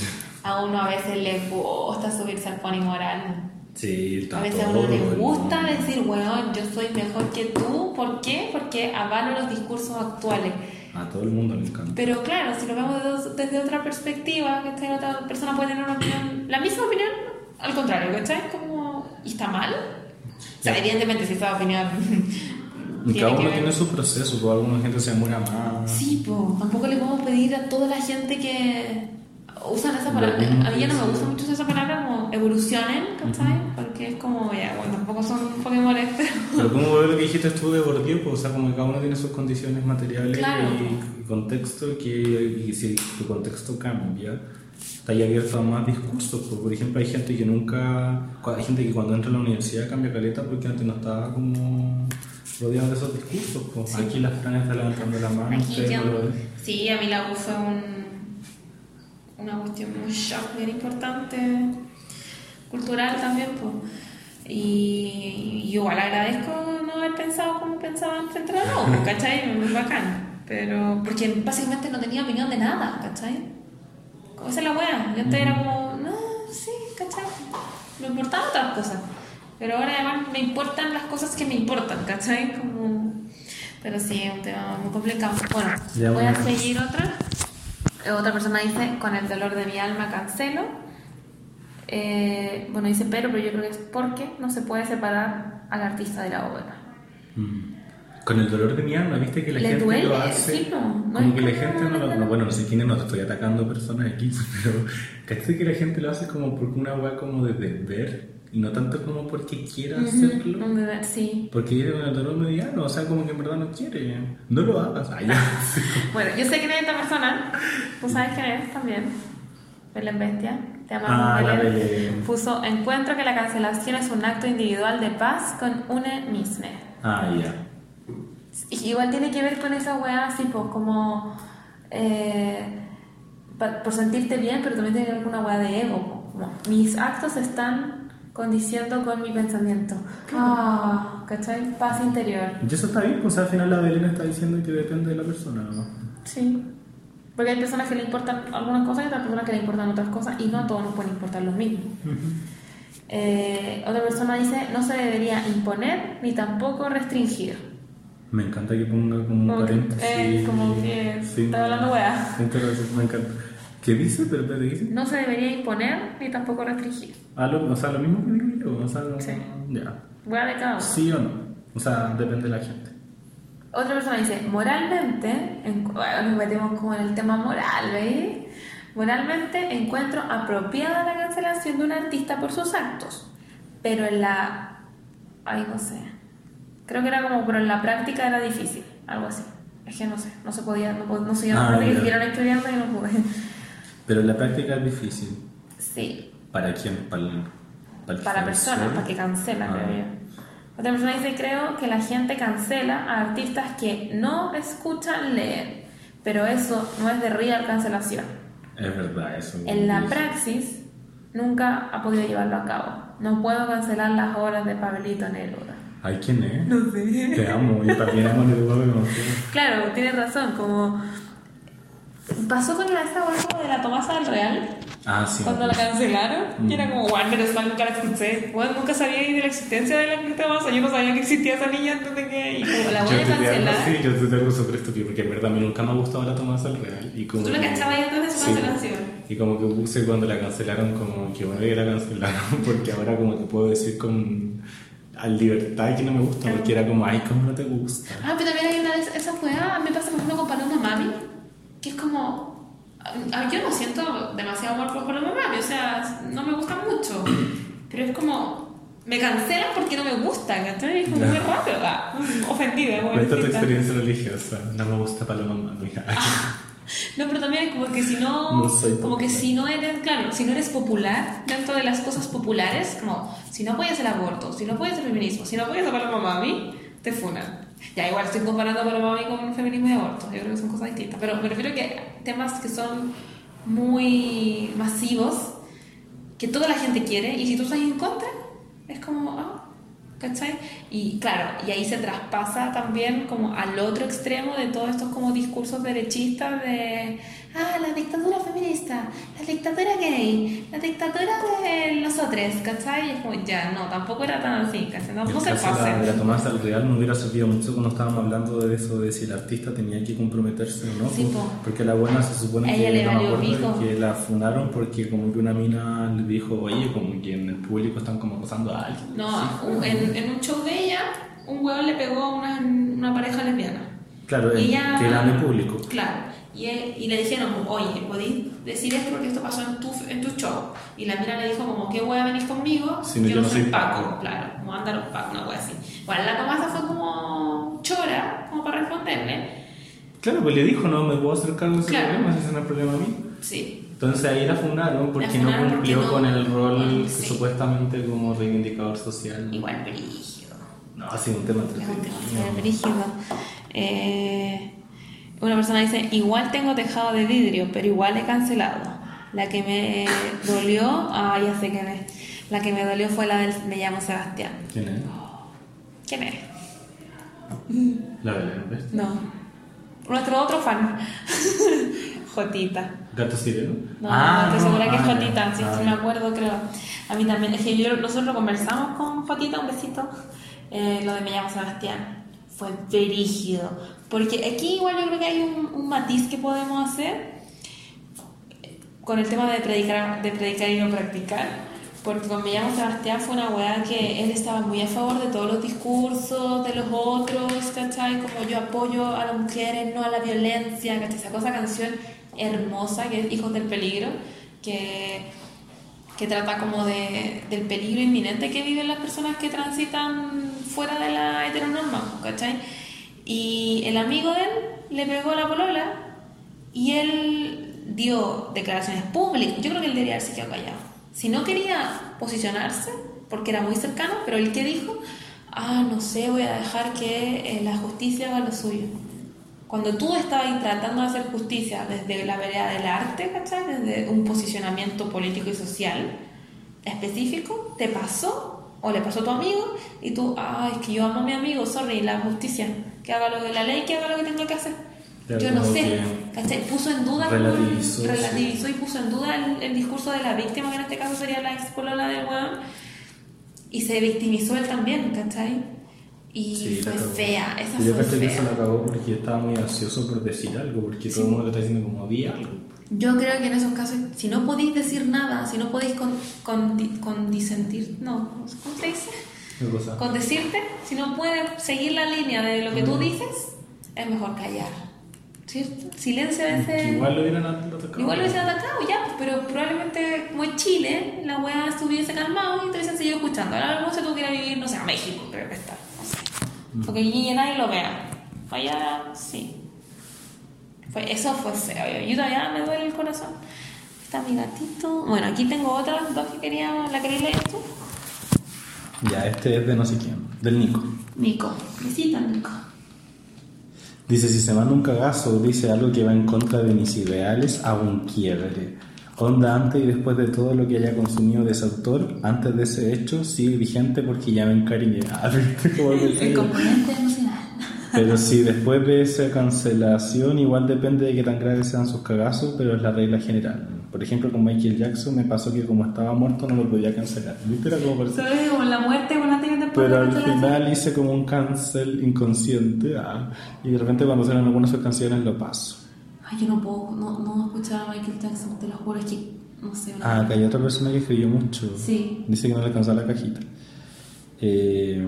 A uno a veces le gusta subirse al pony moral. Sí, está A veces a uno le gusta decir, weón, yo soy mejor que tú. ¿Por qué? Porque avalo los discursos actuales. A todo el mundo le encanta. Pero claro, si lo vemos desde, desde otra perspectiva, que esta otra persona puede tener una opinión, la misma opinión, al contrario, ¿cachai? Como, ¿y está mal? O sea, evidentemente si esa opinión Y cada uno tiene su proceso, pues alguna gente se demora más. Sí, po, tampoco le podemos pedir a toda la gente que usan esa palabra. A mí ya no me gusta mucho esa palabra como evolucionen, ¿cachai? Porque es como, ya, bueno, tampoco son Pokémon, pero... Pero como lo que dijiste tú de Bourdieu, pues, o sea, como que cada uno tiene sus condiciones materiales Claro. y, y contexto, que y si tu contexto cambia, está ahí abierto a más discursos. pues, por ejemplo, hay gente que nunca, hay gente que cuando entra a la universidad cambia caleta porque antes no estaba como rodeado de esos discursos. Pues. Sí. Aquí las Fran está levantando la mano, Aquí. Sí, a mí la U fue un, una cuestión muy shock, bien importante, cultural también, pues. Y, y igual agradezco no haber pensado como pensaba antes de entrar U, ¿cachai? Muy bacán. Pero, porque básicamente no tenía opinión de nada, ¿cachai? Como esa es la wea. Yo antes era como, no, sí, ¿cachai? Me importaban otras cosas. Pero ahora además me importan las cosas que me importan, ¿cachai? Como... Pero sí, es un tema muy complicado. Bueno, Ya, voy a seguir otra. Otra persona dice, con el dolor de mi alma cancelo. Eh, bueno, dice pero, pero yo creo que es porque no se puede separar al artista de la obra. Mm. Con el dolor de mi alma, viste que la ¿Le gente duele? lo hace. Sí, no, no como que la gente no lo. no, bueno, no sé quién es, no estoy atacando personas aquí, pero cachai que la gente lo hace como porque una weá como de deber no tanto como porque quiera hacerlo. Ujú, un deber, sí. Porque con el dolor mediano, o sea, como que en verdad no quiere. No lo hagas. Ay. Bueno, yo sé quién es esta persona. Tú sabes quién es también. Belén Bestia. Te amamos, Ah, Belén. Belén. Puso, encuentro que la cancelación es un acto individual de paz con une misma. Ah, ya. Igual tiene que ver con esa weá así, pues como eh, pa- por sentirte bien, pero también tiene que ver con una weá de ego. Como, mis actos están condiciendo con mi pensamiento. Ah, ¿cachai? Paz interior. Y eso está bien, pues al final la Belén está diciendo que depende de la persona, ¿no? Sí. Porque hay personas que le importan algunas cosas y otras personas que le importan otras cosas y no a todos nos pueden importar lo mismo. Eh, otra persona dice, no se debería imponer ni tampoco restringir. Me encanta que ponga como un Como que, paréntesis. eh, como que está hablando weá. Me encanta. ¿Qué dice? Pero, pero, ¿qué dice? No se debería imponer ni tampoco restringir. Ah, lo, o sea, lo mismo que digo yo. O sea, como- Sí. ya. Weá de cada uno. Sí o no. O sea, depende de la gente. Otra persona dice, moralmente, en- bueno, nos metemos como en el tema moral, ¿veis? Moralmente encuentro apropiada la cancelación de un artista por sus actos, pero en la... Ay, no sé. Creo que era como, pero en la práctica era difícil, algo así. Es que no sé, no se podía, no, no sé, yo Ah, no que ya. siguieron escribiendo y no pude. Pero en la práctica es difícil. Sí, ¿Para quién? Para el, para el para personas, para que cancela, Ah. creo yo. Otra persona dice, creo que la gente cancela a artistas que no escuchan leer, pero eso no es de real cancelación. Es verdad, eso. En la praxis nunca ha podido llevarlo a cabo. No puedo cancelar las obras de Pablito Neruda. Ay, ¿quién es? No sé. Te amo. Y también amo Neruda. Claro, tienes razón, como... Pasó con hueá como de la Tomasa del Real, Ah, sí. cuando la cancelaron, y era como, bueno, pero nunca la escuché. Bueno, nunca sabía de la existencia de la Tomasa, yo no sabía que existía esa niña antes de que... Y como la voy a algo cancelar. así, yo te algo súper estúpido, porque en verdad a mí nunca me ha gustado la Tomasa al Real. Y como Tú la cachabas antes de su Sí. cancelación. Y como que puse cuando la cancelaron, como que bueno que la cancelaron, porque ahora como que puedo decir con a libertad que no me gusta, porque era como, ay, ¿cómo no te gusta? Ah, pero también hay una de esas esa weá, me pasa por ejemplo con Paloma Mami, que es como. ah, Yo no siento demasiado amor por Paloma Mami, o sea, no me gusta mucho, pero es como. Me cancelan porque no me gusta, ¿cachai? Es como muy raro, ah, ofendida, Cuenta tu pobrecita. experiencia religiosa, no me gusta Paloma Mami. No, pero también es como que si no, No como que si no eres, claro, si no eres popular dentro de las cosas populares, como si no apoyas el aborto, si no apoyas el feminismo, si no apoyas a Paloma Mami, te funan. Ya igual estoy comparando a Paloma Mami con feminismo y aborto, yo creo que son cosas distintas, pero me refiero que temas que son muy masivos, que toda la gente quiere, y si tú estás en contra, es como, ah, ¿cachai? Y claro, y ahí se traspasa también como al otro extremo de todos estos como discursos derechistas de, feminista, la dictadura gay, la dictadura de nosotros, ¿cachai? Y es como, ya, no, tampoco era tan así, ¿cachai? No, no se caso de la, de la pase. Tomasa al Real me hubiera servido mucho cuando estábamos hablando de eso, de si el artista tenía que comprometerse o no. Sí, po. po. porque la buena se supone que, le no que la funaron porque como que una mina le dijo, oye, como que en el público están como acosando a alguien. No, Sí, un- en, en un show de ella, un huevo le pegó a una, una pareja lesbiana. Claro, Y el- ella- que era en el público. Claro. Y, él- y le dijeron, oye, ¿podéis decir esto porque esto pasó en tu, en tu show? Y la mina le dijo como, ¿qué hueá venís conmigo? Si no, yo no soy Paco. Paco. Claro, como anda los Paco, una hueá así. Bueno, la Tomasa fue como chora, como para responderle. Claro, pues le dijo, no me puedo hacer cargo de ese Claro. problema, si ese no es problema a mí. Sí. Entonces ahí la fundaron porque La no cumplió porque no- con el rol sí. supuestamente como reivindicador social. Igual brígido. No, ha sido un tema Es un tema entretenido. brígido. Eh, una persona dice, igual tengo tejado de vidrio, pero igual he cancelado. La que me dolió, ah, ya sé quién es. La que me dolió fue la del Me llamo Sebastián. ¿Quién es? ¿Quién es? La Belén. No. Nuestro otro fan. Jotita. ¿Gato sireno? No, Ah, estoy segura que es ah. Jotita, sí, Ah, sí ya. me acuerdo, creo. A mí también, es que yo, nosotros lo conversamos con Jotita, un besito, eh, lo de Me llamo Sebastián. Fue verígido. Porque aquí igual yo creo que hay un, un matiz que podemos hacer con el tema de predicar, de predicar y no practicar. porque con llamo Sebastián fue una weá que él estaba muy a favor de todos los discursos de los otros, ¿cachai? Como yo apoyo a las mujeres, no a la violencia, ¿cachai? Sacó esa canción hermosa que es Hijos del Peligro, que, que trata como de, del peligro inminente que viven las personas que transitan fuera de la heteronorma, ¿cachai? Y el amigo de él le pegó la polola y él dio declaraciones públicas. Yo creo que él debería haberse quedado callado. Si no quería posicionarse, porque era muy cercano, pero él que dijo, ah, no sé, voy a dejar que eh, la justicia haga lo suyo. Cuando tú estabas tratando de hacer justicia desde la vereda del arte, ¿cachai? Desde un posicionamiento político y social específico, te pasó o le pasó a tu amigo y tú, ah, es que yo amo a mi amigo, sorry, la justicia, que haga lo de la ley, que haga lo que tenga que hacer. yo no sé, ¿cachai? Puso en duda, relativizó, relativizó y puso en duda el, el, discurso de la víctima, que en este caso sería la ex polola del weón, y se victimizó él también, ¿cachai? Y Sí, fue fea, esa Yo fue creo que se fea. la acabó porque estaba muy ansioso por decir algo, porque todo el mundo le está diciendo como había algo. Yo creo que en esos casos, si no podéis decir nada, si no podéis con, con, con disentir, no, ¿cómo se dice? Con decirte, si no puedes seguir la línea de lo que tú dices, es mejor callar. ¿Cierto? Silencio a veces. Igual lo hubieran atacado. Igual lo hubiesen atacado ya, pues, pero probablemente como en Chile, la weá estuviese calmado y te hubiesen seguido escuchando. Ahora no se tuviera vivir, no sé, a México, creo que está, no sé. Porque allí nadie lo vea. Allá sí. Fue, eso fue. Yo, yo todavía me duele el corazón. Está mi gatito. Bueno, aquí tengo otras dos que quería. ¿La queréis leer tú? Ya, este es de no sé quién, del Nico. Nico. Visita, Nico. Dice, si se manda un cagazo, dice algo que va en contra de mis ideales, hago un quiebre. Onda antes y después de todo lo que haya consumido de ese autor, antes de ese hecho, sigue vigente porque ya me encariñé. Ah. El componente emocional. Pero sí, después de esa cancelación, igual depende de qué tan graves sean sus cagazos, pero es la regla general. Por ejemplo, con Michael Jackson me pasó que como estaba muerto no lo podía cancelar. ¿Viste? Era como ¿Sabes? Como la muerte siguiente Pero al final hice como un cancel inconsciente ah, y de repente cuando salen algunas de sus canciones lo paso. Ay, yo no puedo. No, no escuchar a Michael Jackson, te lo juro. Es que. No sé. una- Ah, acá hay otra persona que escribió mucho. Sí. Dice que no le alcanzó la cajita. Eh,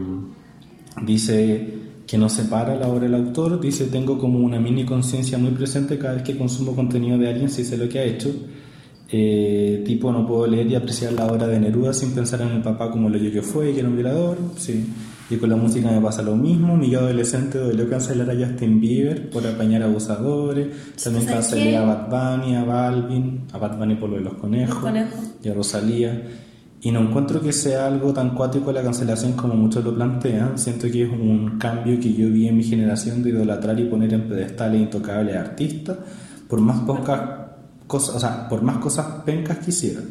dice que no separa la obra del autor. Dice, tengo como una mini conciencia muy presente cada vez que consumo contenido de alguien, si sé lo que ha hecho. Eh, tipo, no puedo leer y apreciar la obra de Neruda sin pensar en el papá como lo yo que fue, que era un violador. Sí. Y con la música me pasa lo mismo. Mi yo adolescente dolió cancelar a Justin Bieber por apañar abusadores. También ¿Sabes cancelé a Bad Bunny, a Balvin, a Bad Bunny por lo de los conejos Los conejos. y a Rosalía. Y no encuentro que sea algo tan cuático la cancelación como muchos lo plantean. Siento que es un cambio que yo vi en mi generación de idolatrar y poner en pedestales intocables a artistas, por más pocas cosas, o sea, por más cosas pencas que hicieran.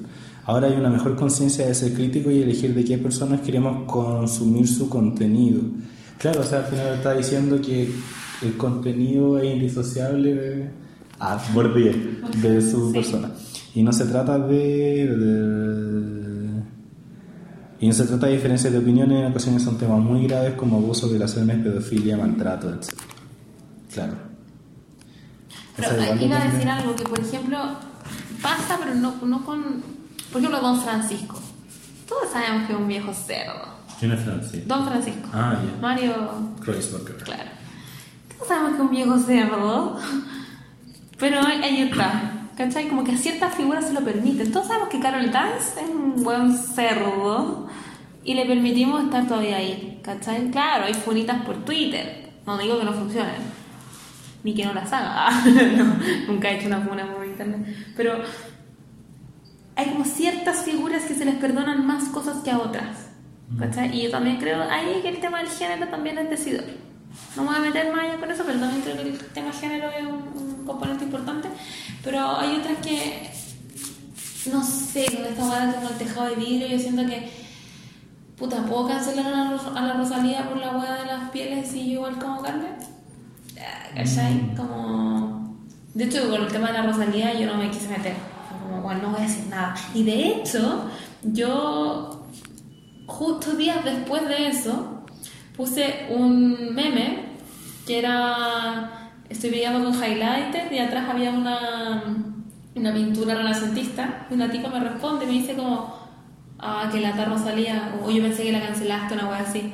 Ahora hay una mejor conciencia de ser crítico y elegir de qué personas queremos consumir su contenido. Claro, o sea, al final está diciendo que el contenido es indisociable de, ah, Bourdieu, de su Sí. persona. Y no se trata de, de- Y no se trata de diferencias de opiniones, en ocasiones son temas muy graves como abuso, violaciones, pedofilia, maltrato, etc. Claro. Pero iba a decir algo que, por ejemplo, pasa, pero no, no con. Por ejemplo, Don Francisco. Todos sabemos que es un viejo cerdo. ¿Quién es Francia? Don Francisco. Ah, ya. Mario. Kreuzberger. Claro. Todos sabemos que es un viejo cerdo. Pero ahí está. ¿Cachai? Como que a ciertas figuras se lo permiten. Todos sabemos que Carol Dance es un buen cerdo. Y le permitimos estar todavía ahí. ¿Cachai? Claro, hay funitas por Twitter. No digo que no funcionen. Ni que no las haga. Nunca he hecho una funa por internet. Pero hay como ciertas figuras que se les perdonan más cosas que a otras. ¿Cachai? Y yo también creo ahí que el tema del género también es decidor. No me voy a meter más allá con eso, pero también creo que el tema género es un, un componente importante. Pero hay otras que, no sé, con esta hueá como el tejado de vidrio, yo siento que, puta, ¿puedo cancelar a la, a la Rosalía por la hueá de las pieles y yo igual como carne? Ah, ¿Cachai? Como... De hecho, con el tema de la Rosalía yo no me quise meter. Como, bueno, no voy a decir nada. Y de hecho, yo, justo días después de eso, puse un meme que era... Brillando con highlighter y atrás había una, una pintura renacentista y una tipa me responde me dice como... ah, que la tarro salía, o yo pensé que la cancelaste, una wea así.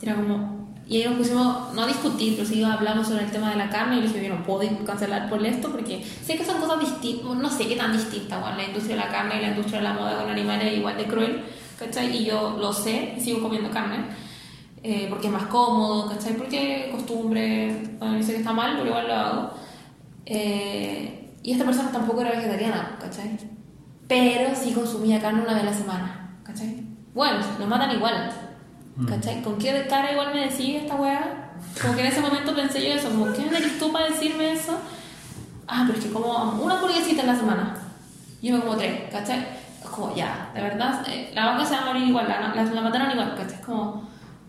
Era como, y ahí nos pusimos, no a discutir, pero sí hablamos sobre el tema de la carne y le dije, yo no puedo cancelar por esto porque sé que son cosas distintas, no sé qué tan distintas, bueno, la industria de la carne y la industria de la moda con animales es igual de cruel, ¿cachai? Y yo lo sé sigo comiendo carne. Eh, porque es más cómodo, ¿cachai? Porque costumbre, bueno, yo sé que está mal, pero igual lo hago. Eh, y esta persona tampoco era vegetariana, ¿cachai? Pero sí consumía carne una vez a la semana, ¿cachai? Bueno, nos matan igual, mm. ¿cachai? ¿Con qué cara igual me decís esta weá? Como que en ese momento pensé yo eso, como, ¿qué me tú para decirme eso? Ah, pero es que como una hamburguesita en la semana. Yo me como tres, ¿cachai? Como ya, de verdad, eh, la vaca se va a morir igual, la, la, la mataron igual, ¿cachai? Como,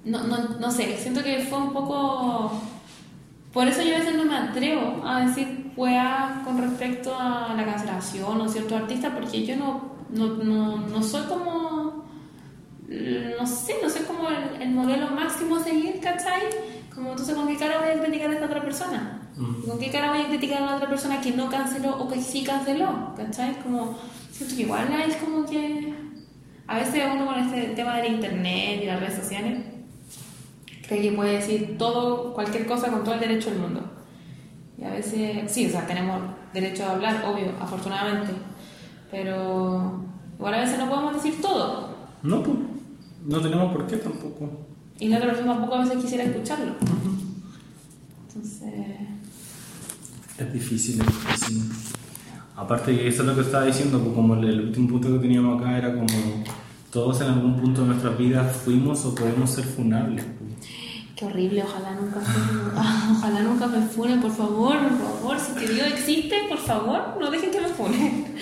no, no, no sé, siento que fue un poco por eso yo a veces no me atrevo a decir weá con respecto a la cancelación o cierto artista, porque yo no, no, no, no soy como. No sé, no sé como el, modelo máximo a seguir, ¿cachai? Como entonces, ¿con qué cara voy a criticar a esta otra persona? Mm. ¿Con qué cara voy a criticar a la otra persona que no canceló o que sí canceló? ¿cachai? Como, siento que igual es como que. A veces uno con este tema del internet y las redes sociales que puede decir todo, cualquier cosa con todo el derecho del mundo. Y a veces, sí, o sea, tenemos derecho a hablar, obvio, afortunadamente, pero igual a veces no podemos decir todo. No, pues, no tenemos por qué tampoco. Y la otra persona tampoco a veces quisiera escucharlo. Entonces... Es difícil, es difícil. Aparte que eso es lo que estaba diciendo, pues como el último punto que teníamos acá era como todos en algún punto de nuestras vidas fuimos o podemos ser funables. Qué horrible, ojalá nunca, ojalá nunca me funen, por favor, por favor. Si que Dios existe, por favor, no dejen que me funen.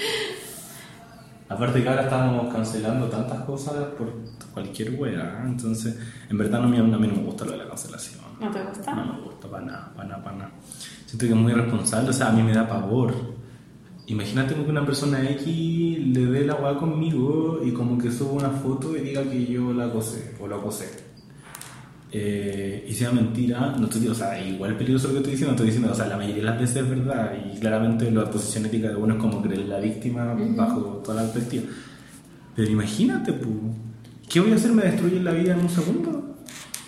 Aparte que ahora estamos cancelando tantas cosas por cualquier weá, entonces en verdad no, a mí no me gusta lo de la cancelación. ¿No te gusta? No me gusta para nada, para nada, para nada. Siento que es muy irresponsable, o sea, a mí me da pavor. Imagínate que una persona X le dé la weá conmigo y como que suba una foto y diga que yo la acosé o la acosé eh, y sea mentira, no estoy, o sea, igual peligroso lo que estoy diciendo, estoy diciendo, o sea, la mayoría de las veces es verdad y claramente la posición ética de uno es como creer la víctima bajo toda la perspectiva. Pero imagínate, ¿qué voy a hacer? ¿Me destruyen la vida en un segundo?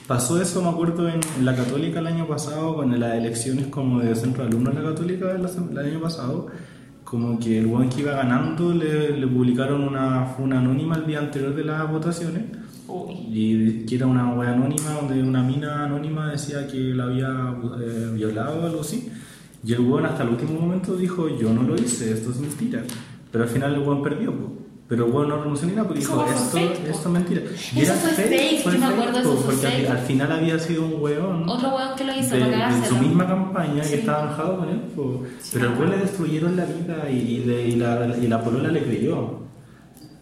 Pasó eso, me acuerdo, en, la Católica el año pasado, con las elecciones como de centro de alumnos de la Católica el, año pasado, como que el buen que iba ganando le, le publicaron una, una anónima el día anterior de las votaciones y que era una wea anónima donde una mina anónima decía que la había eh, violado o algo así. Y el weón hasta el último momento dijo, yo no lo hice, esto es mentira. Pero al final el weón perdió, pero el weón no renunció ni nada porque dijo, esto, esto es mentira. Y eso era fue fake, fue yo me acuerdo eso Porque al, final había sido un weón. Otro weón que lo hizo de, de su misma campaña y estaba enojado con él. pero el weón le destruyeron la vida y, y, la, y la polola le creyó.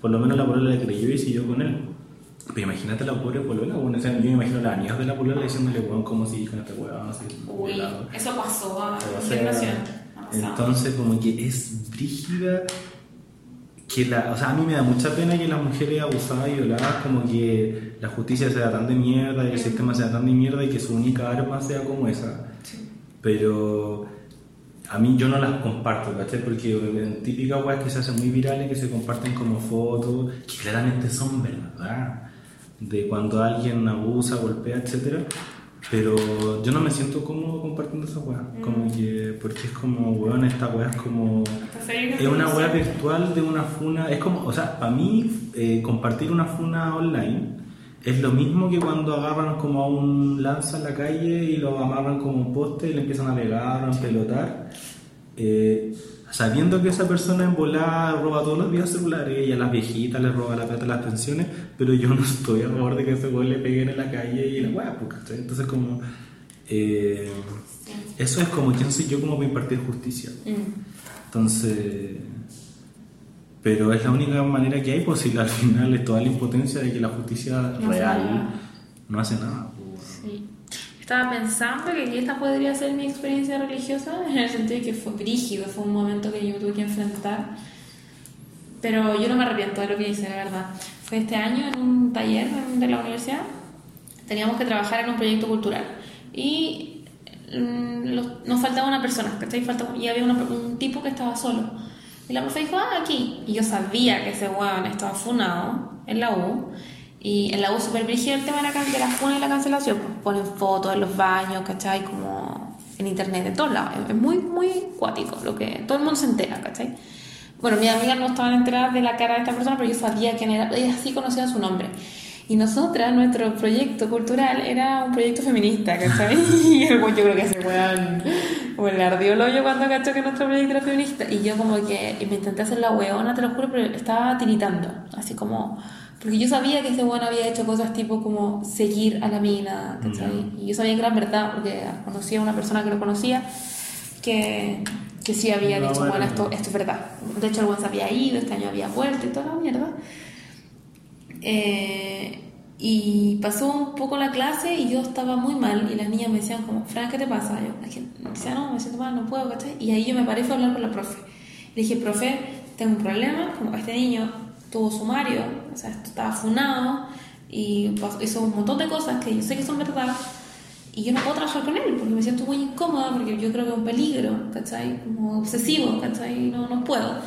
Por lo menos la polola le creyó y siguió con él. Pero imagínate la pobre polola, bueno, yo me imagino la niñas de la polola diciéndole, weón, como si con este weón, así. Uy, eso pasó a Entonces, como que es brígida que la, o sea, a mí me da mucha pena que las mujeres abusadas y violadas, como que la justicia sea tan de mierda y el sistema sea tan de mierda y que su única arma sea como esa. Pero a mí yo no las comparto, ¿cachai? Porque en típicas weas que se hacen muy virales, que se comparten como fotos, que claramente son verdad de cuando alguien abusa, golpea, etcétera. Pero yo no me siento cómodo compartiendo esa weá. Mm. Como que, porque es como, weón, esta weá es como. Es una weá virtual de una funa. Es como, o sea, para mí, eh, compartir una funa online es lo mismo que cuando agarran como a un lanza en la calle y lo amarran como un poste y le empiezan a pegar o a pelotar. Eh, sabiendo que esa persona en volada roba todos los días celulares y a las viejitas les roba la plata las pensiones, pero yo no estoy a favor de que ese güey le peguen en la calle y la weá, porque entonces como eh, eso es como quién soy yo como para impartir justicia. Mm. Entonces, pero es la única manera que hay, pues si al final es toda la impotencia de que la justicia real no hace nada. Estaba pensando que esta podría ser mi experiencia religiosa, en el sentido de que fue brígido, fue un momento que yo tuve que enfrentar. Pero yo no me arrepiento de lo que hice, la verdad. Fue este año en un taller de la universidad. Teníamos que trabajar en un proyecto cultural. Y mm, nos faltaba una persona, ¿cachai? Y había un tipo que estaba solo. Y la profe dijo, ah, aquí. Y yo sabía que ese weón estaba funado en la U. Y en la U super el tema de la, can- de la funa y la cancelación. Pues ponen fotos en los baños, ¿cachai? Como en internet, en todos lados. Es- muy, muy cuático, lo que todo el mundo se entera, ¿cachai? Bueno, mis amigas no estaban enteradas de la cara de esta persona, pero yo sabía quién era. Ellas sí conocían su nombre. Y nosotras, nuestro proyecto cultural era un proyecto feminista, ¿cachai? Y el yo creo que ese weón, o le ardió el hoyo cuando cachó que nuestro proyecto era feminista. Y yo como que me intenté hacer la weona, te lo juro, pero estaba tiritando. Así como... Porque yo sabía que ese weón había hecho cosas tipo como seguir a la mina, ¿cachai? Y yo sabía que era verdad, porque conocía a una persona que lo conocía, que, que sí había No, dicho, bueno. bueno, esto, esto es verdad. De hecho, el weón se había ido, este año había vuelto y toda la mierda. Eh, y pasó un poco la clase y yo estaba muy mal y las niñas me decían como, Fran, ¿qué te pasa? Yo es que, decía, no, me siento mal, no puedo, ¿cachai? Y ahí yo me paré y fui a hablar con la profe. Le dije, profe, tengo un problema, como este niño tuvo sumario, o sea, estaba funado y hizo un montón de cosas que yo sé que son verdad y yo no puedo trabajar con él porque me siento muy incómoda porque yo creo que es un peligro, ¿cachai? Como obsesivo, ¿cachai? No, no puedo.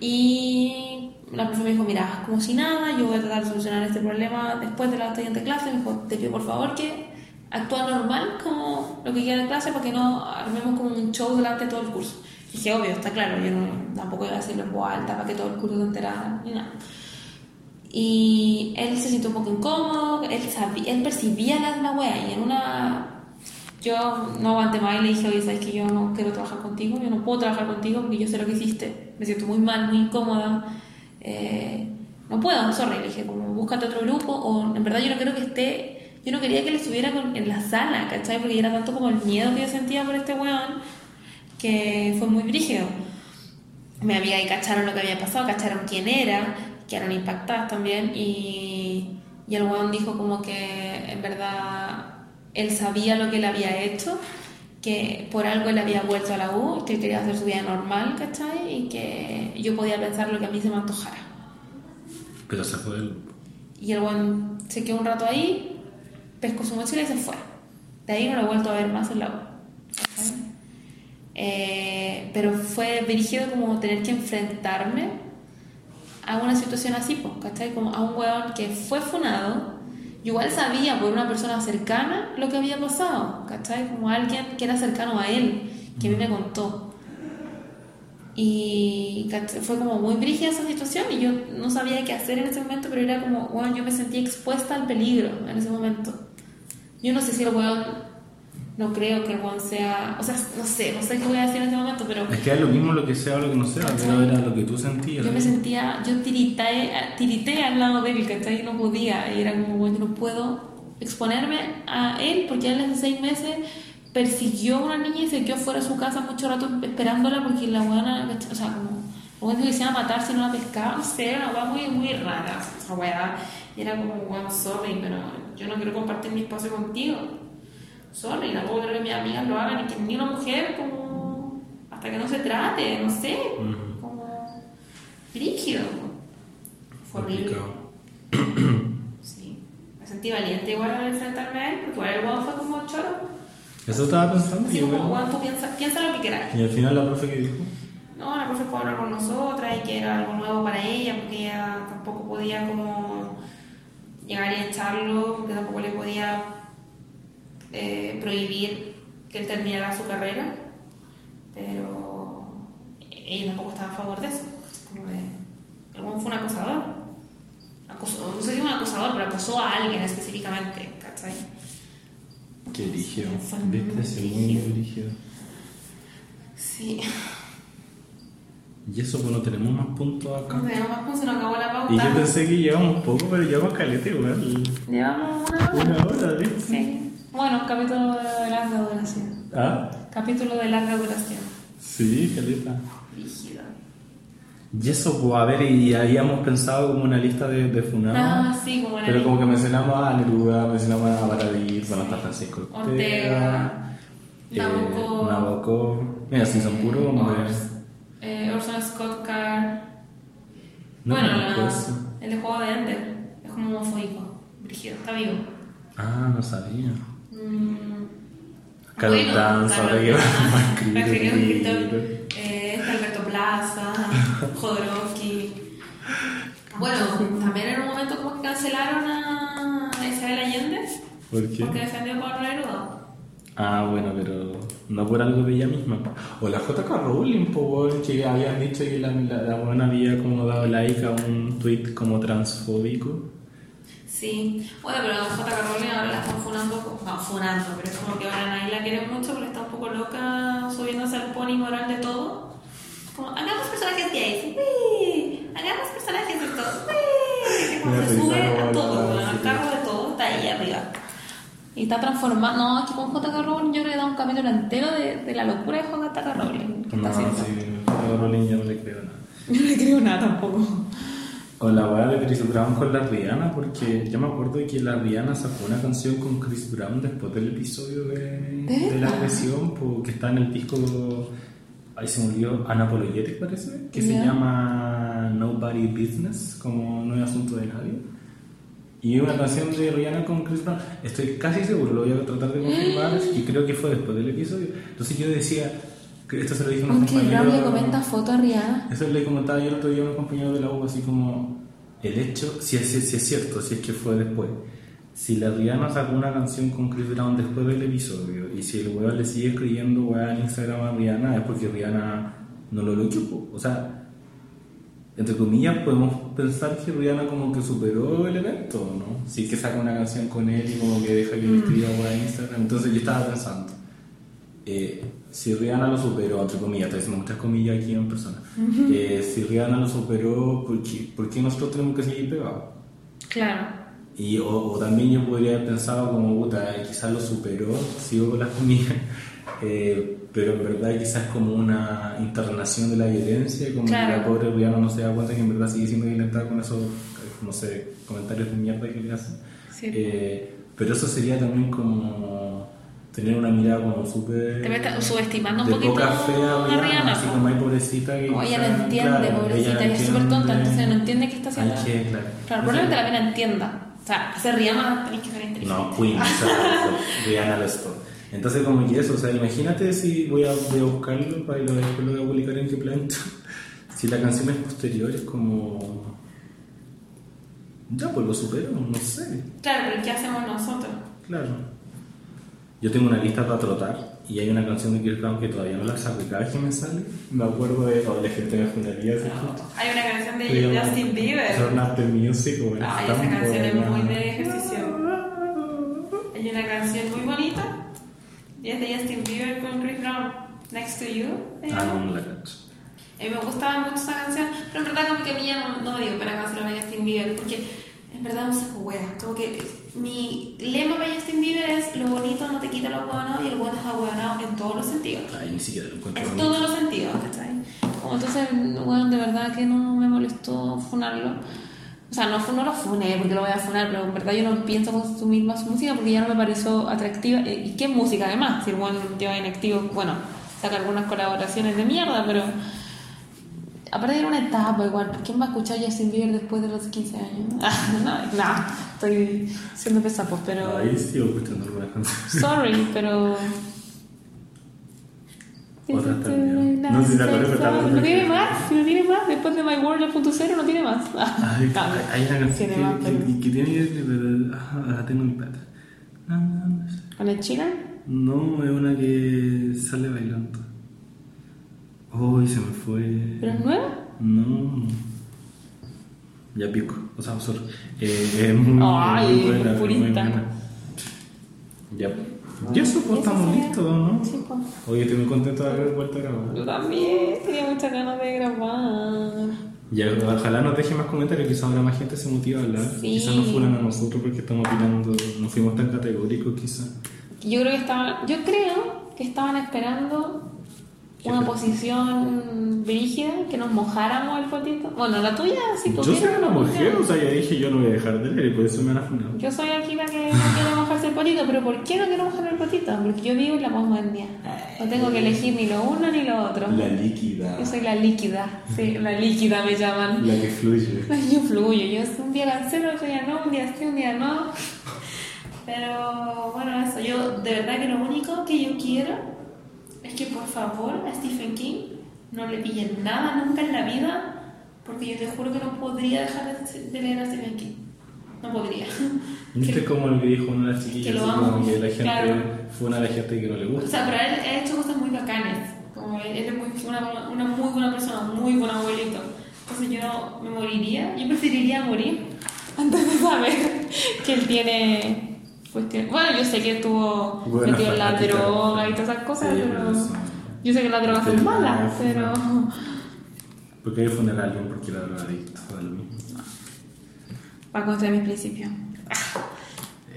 Y la profe me dijo, mira, como si nada, yo voy a tratar de solucionar este problema después de la siguiente clase. Me dijo, te pido por favor que actúa normal como lo que quiera en clase para que no armemos como un show delante de todo el curso. Dije, obvio, está claro, yo no, tampoco iba a decirlo en voz alta para que todo el curso se enterara ni nada. Y él se sintió un poco incómodo, él, sabía, él percibía la, la wea y en una... Yo no aguanté más y le dije, oye, sabes que yo no quiero trabajar contigo, yo no puedo trabajar contigo porque yo sé lo que hiciste, me siento muy mal, muy incómoda, eh, no puedo, sorry, le dije, como búscate otro grupo o en verdad yo no quiero que esté, yo no quería que él estuviera con- en la sala, ¿cachai? Porque era tanto como el miedo que yo sentía por este weón que fue muy brígido mi amiga y cacharon lo que había pasado, cacharon quién era, quedaron impactadas también y, y el weón dijo como que en verdad él sabía lo que él había hecho, que por algo él había vuelto a la U, que quería hacer su vida normal, ¿cachai? Y que yo podía pensar lo que a mí se me antojara. Pero se fue del Y el weón se quedó un rato ahí, pescó su mochila y se fue. De ahí no lo he vuelto a ver más en la U. Eh, pero fue dirigido como tener que enfrentarme a una situación así, pues, ¿cachai? Como a un weón que fue funado. Yo igual sabía por una persona cercana lo que había pasado, ¿cachai? Como alguien que era cercano a él, que a mí me contó. Y fue como muy brígida esa situación y yo no sabía qué hacer en ese momento, pero era como, bueno, yo me sentía expuesta al peligro en ese momento. Yo no sé si el weón, no creo que weón sea, o sea, no sé, no sé qué voy a decir en ese momento, pero Es que es lo mismo lo que sea o lo que no sea, pero era lo que tú sentías. yo me sentía, yo tirité, tirité al lado de él, ¿cachai? No podía, y era como, bueno, yo no puedo exponerme a él porque él hace seis meses persiguió a una niña y se quedó fuera de su casa mucho rato esperándola porque la buena, o sea, como, bueno, que se iba a matar si no la pescaba, no sé, era una weá muy, muy rara, esa weá, y era como, bueno, sorry, pero yo no quiero compartir mi espacio contigo, sorry, tampoco quiero que mis amigas lo hagan y que ni una mujer como, hasta que no se trate, no sé, como, rígido, fue horrible. Sí, me sentí valiente igual al enfrentarme a él, porque igual el weón fue como choro. Eso estaba pensando. Así y como, bueno. tú piensa, piensa lo que quieras. Y al final la profe que dijo. No, la profe fue a hablar con nosotras y que era algo nuevo para ella, porque ella tampoco podía como llegar y echarlo, porque tampoco le podía eh, prohibir que él terminara su carrera, pero ella tampoco estaba a favor de eso. Como de, el weón fue un acosador. Acosó- no sé si un acosador, pero acosó a alguien específicamente, ¿cachai? Qué rígido. Viste, ese muy rígido. Sí. Y eso, pues no tenemos más puntos acá. No tenemos más puntos, se nos acabó la pauta. Y yo pensé que llevamos poco, pero llevamos calete igual. Llevamos una hora. Una hora, ¿viste? Sí. Bueno, capítulo de larga duración. Ah, Capítulo de larga duración. sí, caleta. Rígido. Y eso, pues a ver, y habíamos pensado como una lista de, de funados. Ah, sí, como la Pero como que mencionamos a Neruda, mencionamos a Baradit, bueno, está Francisco Ortega, eh, Nabokov, Nabokov. Mira, si son puros hombres. Ors- eh, Orson Scott Card. No bueno, la- eso. el de juego de Ender. Es como homofóbico. Brígido, está vivo. Ah, no sabía. Mm, Carol bueno, Carol ahora. Eh, Alberto Plaza. Jodorowsky. Bueno, también en un momento como que cancelaron a Isabel Allende ¿Por qué? porque defendió a Pablo Neruda. Ah, bueno, pero no por algo de ella misma. O la JK Rowling, weón, que habían dicho que la, la, la buena había como dado like a un tweet como transfóbico. Sí, bueno, pero J.K. Rowling ahora la están funando, no, funando, pero es como que ahora nadie la quiere mucho porque está un poco loca subiéndose al pony moral de todo. Como, hagamos personajes gays, ¡Wii! hagamos personajes de todo, ¡Wii! Como se sube a todo, bueno, al sí. cargo de todo, está ahí arriba. Y está transformando, no, aquí con J.K. Rowling yo creo que da un capítulo entero de, de la locura de J.K. Rowling. que está No, sí, haciendo. JK Rowling yo no le creo nada. Yo no le creo nada tampoco. O la weá de Chris Brown con la Rihanna, porque yo me acuerdo que la Rihanna sacó una canción con Chris Brown después del episodio de, de la agresión, que está en el disco, ahí se me olvidó, Unapologetic parece, que se Ya. llama Nobody Business, como no es asunto de nadie. Y una canción de Rihanna con Chris Brown, estoy casi seguro, lo voy a tratar de confirmar, y creo que fue después del episodio. Entonces yo decía, que esto se lo dije a un Aunque Brown le comenta foto a Rihanna. eso le comentaba yo el otro día a un compañero de la U, así como el hecho, si es, si es cierto, si es que fue después, si la Rihanna sacó una canción con Chris Brown después del episodio y si el weón le sigue escribiendo weá en Instagram a Rihanna es porque Rihanna no lo lo po. O sea, entre comillas podemos pensar que Rihanna como que superó el evento, ¿no? Si es que saca una canción con él y como que deja que le escriba weá en Instagram. Entonces yo estaba pensando, eh, si Rihanna lo superó, entre comillas, estoy haciendo muchas comillas aquí en persona, eh, si Rihanna lo superó, ¿por qué, por qué nosotros tenemos que seguir pegados? Claro. Y, o, o también yo podría haber pensado como, puta, eh, quizás lo superó, sigo con las comillas, eh, pero en verdad quizás como una internación de la violencia, como Claro. que la pobre Rihanna no se da cuenta que en verdad sigue siendo violentada con esos, no sé, comentarios de mierda que le hacen. Sí. Eh, pero eso sería también como tener una mirada como súper... Te está subestimando un de poquito poca fe a Rihanna, Rihanna, así como hay pobrecita que... Como ella no entiende, claro, pobrecita, ella es súper tonta, entonces no entiende qué está haciendo. Hay que, claro. Claro, probablemente la mina entienda. O sea, se ría más, tenés que ser inteligente. No, Queen, o sea, Rihanna lo es todo. Entonces, como que eso, o sea, imagínate si voy a, voy a buscarlo para lo, después lo voy a publicar en qué planeta. Si la canción es posterior, es como. Ya, pues lo supero, no sé. Claro, pero ¿qué hacemos nosotros? Claro. Yo tengo una lista para trotar y hay una canción de Kirk Brown que todavía no la saco y cada vez que me sale, me acuerdo de. Oh, la gente me fundaría ese Hay una canción de Justin Bieber. Turn Up the Music. Ay, Está esa canción es buena. muy de ejercicio. Hay una canción muy bonita y es de Justin Bieber con Chris Brown, Next to You. se Ah, no, no la cacho. A mí me gustaba mucho esa canción, pero en verdad como que a mí ya no, no me dio pena cancelar a Justin Bieber, porque en verdad no saco wea. Como que mi lema para Justin Bieber es lo bonito no te quita lo bueno y el bueno es abuenado en todos los sentidos. Ay, ni siquiera lo encuentro En bonito. todos los sentidos, ¿cachai? Como entonces, bueno, de verdad que no me molestó funarlo. O sea, no, no lo funé porque lo voy a funar, pero en verdad yo no pienso consumir más música porque ya no me pareció atractiva. Eh, ¿Y qué música además? Si el bueno lleva inactivo, bueno, saca algunas colaboraciones de mierda, pero aparte era una etapa igual. ¿Quién va a escuchar Justin Bieber después de los 15 años? no, no, estoy siendo pesado, pero... Ahí sigo escuchando algunas canciones. Sorry, pero... También. No sé si te acuerdas, pero estaba No tiene más, no tiene más. Después de My World 2.0 no tiene más. Ay, No, hay una canción tiene más, que, que, que tiene. Ah, la tengo en mi pata. No, no, no sé. ¿Con el China? No, es una que sale bailando. Uy, se me fue. ¿Pero es nueva? No. Ya pico. O sea, sorry. Eh, muy, Ay, muy buena. muy buena. Ya. Y eso, pues estamos listos, ¿no? Sí, pues. Oye, estoy muy contento de haber vuelto a grabar. Yo también tenía muchas ganas de grabar. Ya, ojalá nos deje más comentarios, quizás ahora más gente se motiva a hablar. Sí. Quizás nos fueran a nosotros porque estamos opinando, no fuimos tan categóricos quizás. Yo creo que estaban, yo creo que estaban esperando una posición brígida, que nos mojáramos el potito. Bueno, la tuya, si tú Yo soy una la mujer, o sea, ya dije yo no voy a dejar de leer y por eso me han afunado. Yo soy aquí la que no quiere mojarse el potito, pero ¿por qué no quiero mojar el potito? Porque yo vivo en la posmodernidad. No tengo que elegir ni lo uno ni lo otro. La líquida, Yo soy la líquida, sí, la líquida me llaman. la que fluye. Yo fluyo, yo un día cancelo, otro día no, un día sí, un día no. Pero bueno, eso, yo de verdad que lo único que yo quiero es que por favor a Stephen King no le pille nada nunca en la vida, porque yo te juro que no podría dejar de, leer a Stephen King. No podría. ¿Viste como que dijo una de las que chiquillas? lo como amo, que la gente claro. fue una de las gente que no le O gusta. sea, pero él ha hecho cosas muy bacanes. Como él es muy, una, una muy buena persona, muy buen abuelito. Entonces yo me moriría, yo preferiría morir antes de saber que él tiene cuestiones. Bueno, yo sé que estuvo Buena metido en la droga y todas esas cosas, Sí, pero. sí. Yo sé que las drogas son malas, pero. Porque hay funeral a alguien porque era drogadicto. da lo mismo. Va contra mis principios.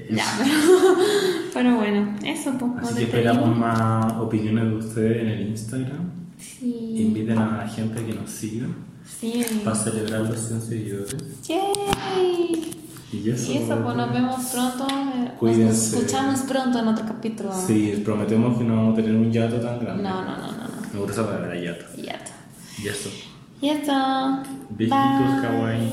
Ya, pero. Pero bueno, eso, pues. Así que despedimos. esperamos más opiniones de ustedes en el Instagram. Sí. Inviten a la gente que nos siga Sí. para celebrar los 100 seguidores. Yay. Y eso. Y eso, pues nos vemos pronto. eh, Nos Cuídense. escuchamos pronto en otro capítulo. Sí, prometemos que no vamos a tener un yato tan grande. No, no, no, no, no. Me gusta esa palabra, yato. Y ya está. Y eso. Y esto. Besitos, kawaii.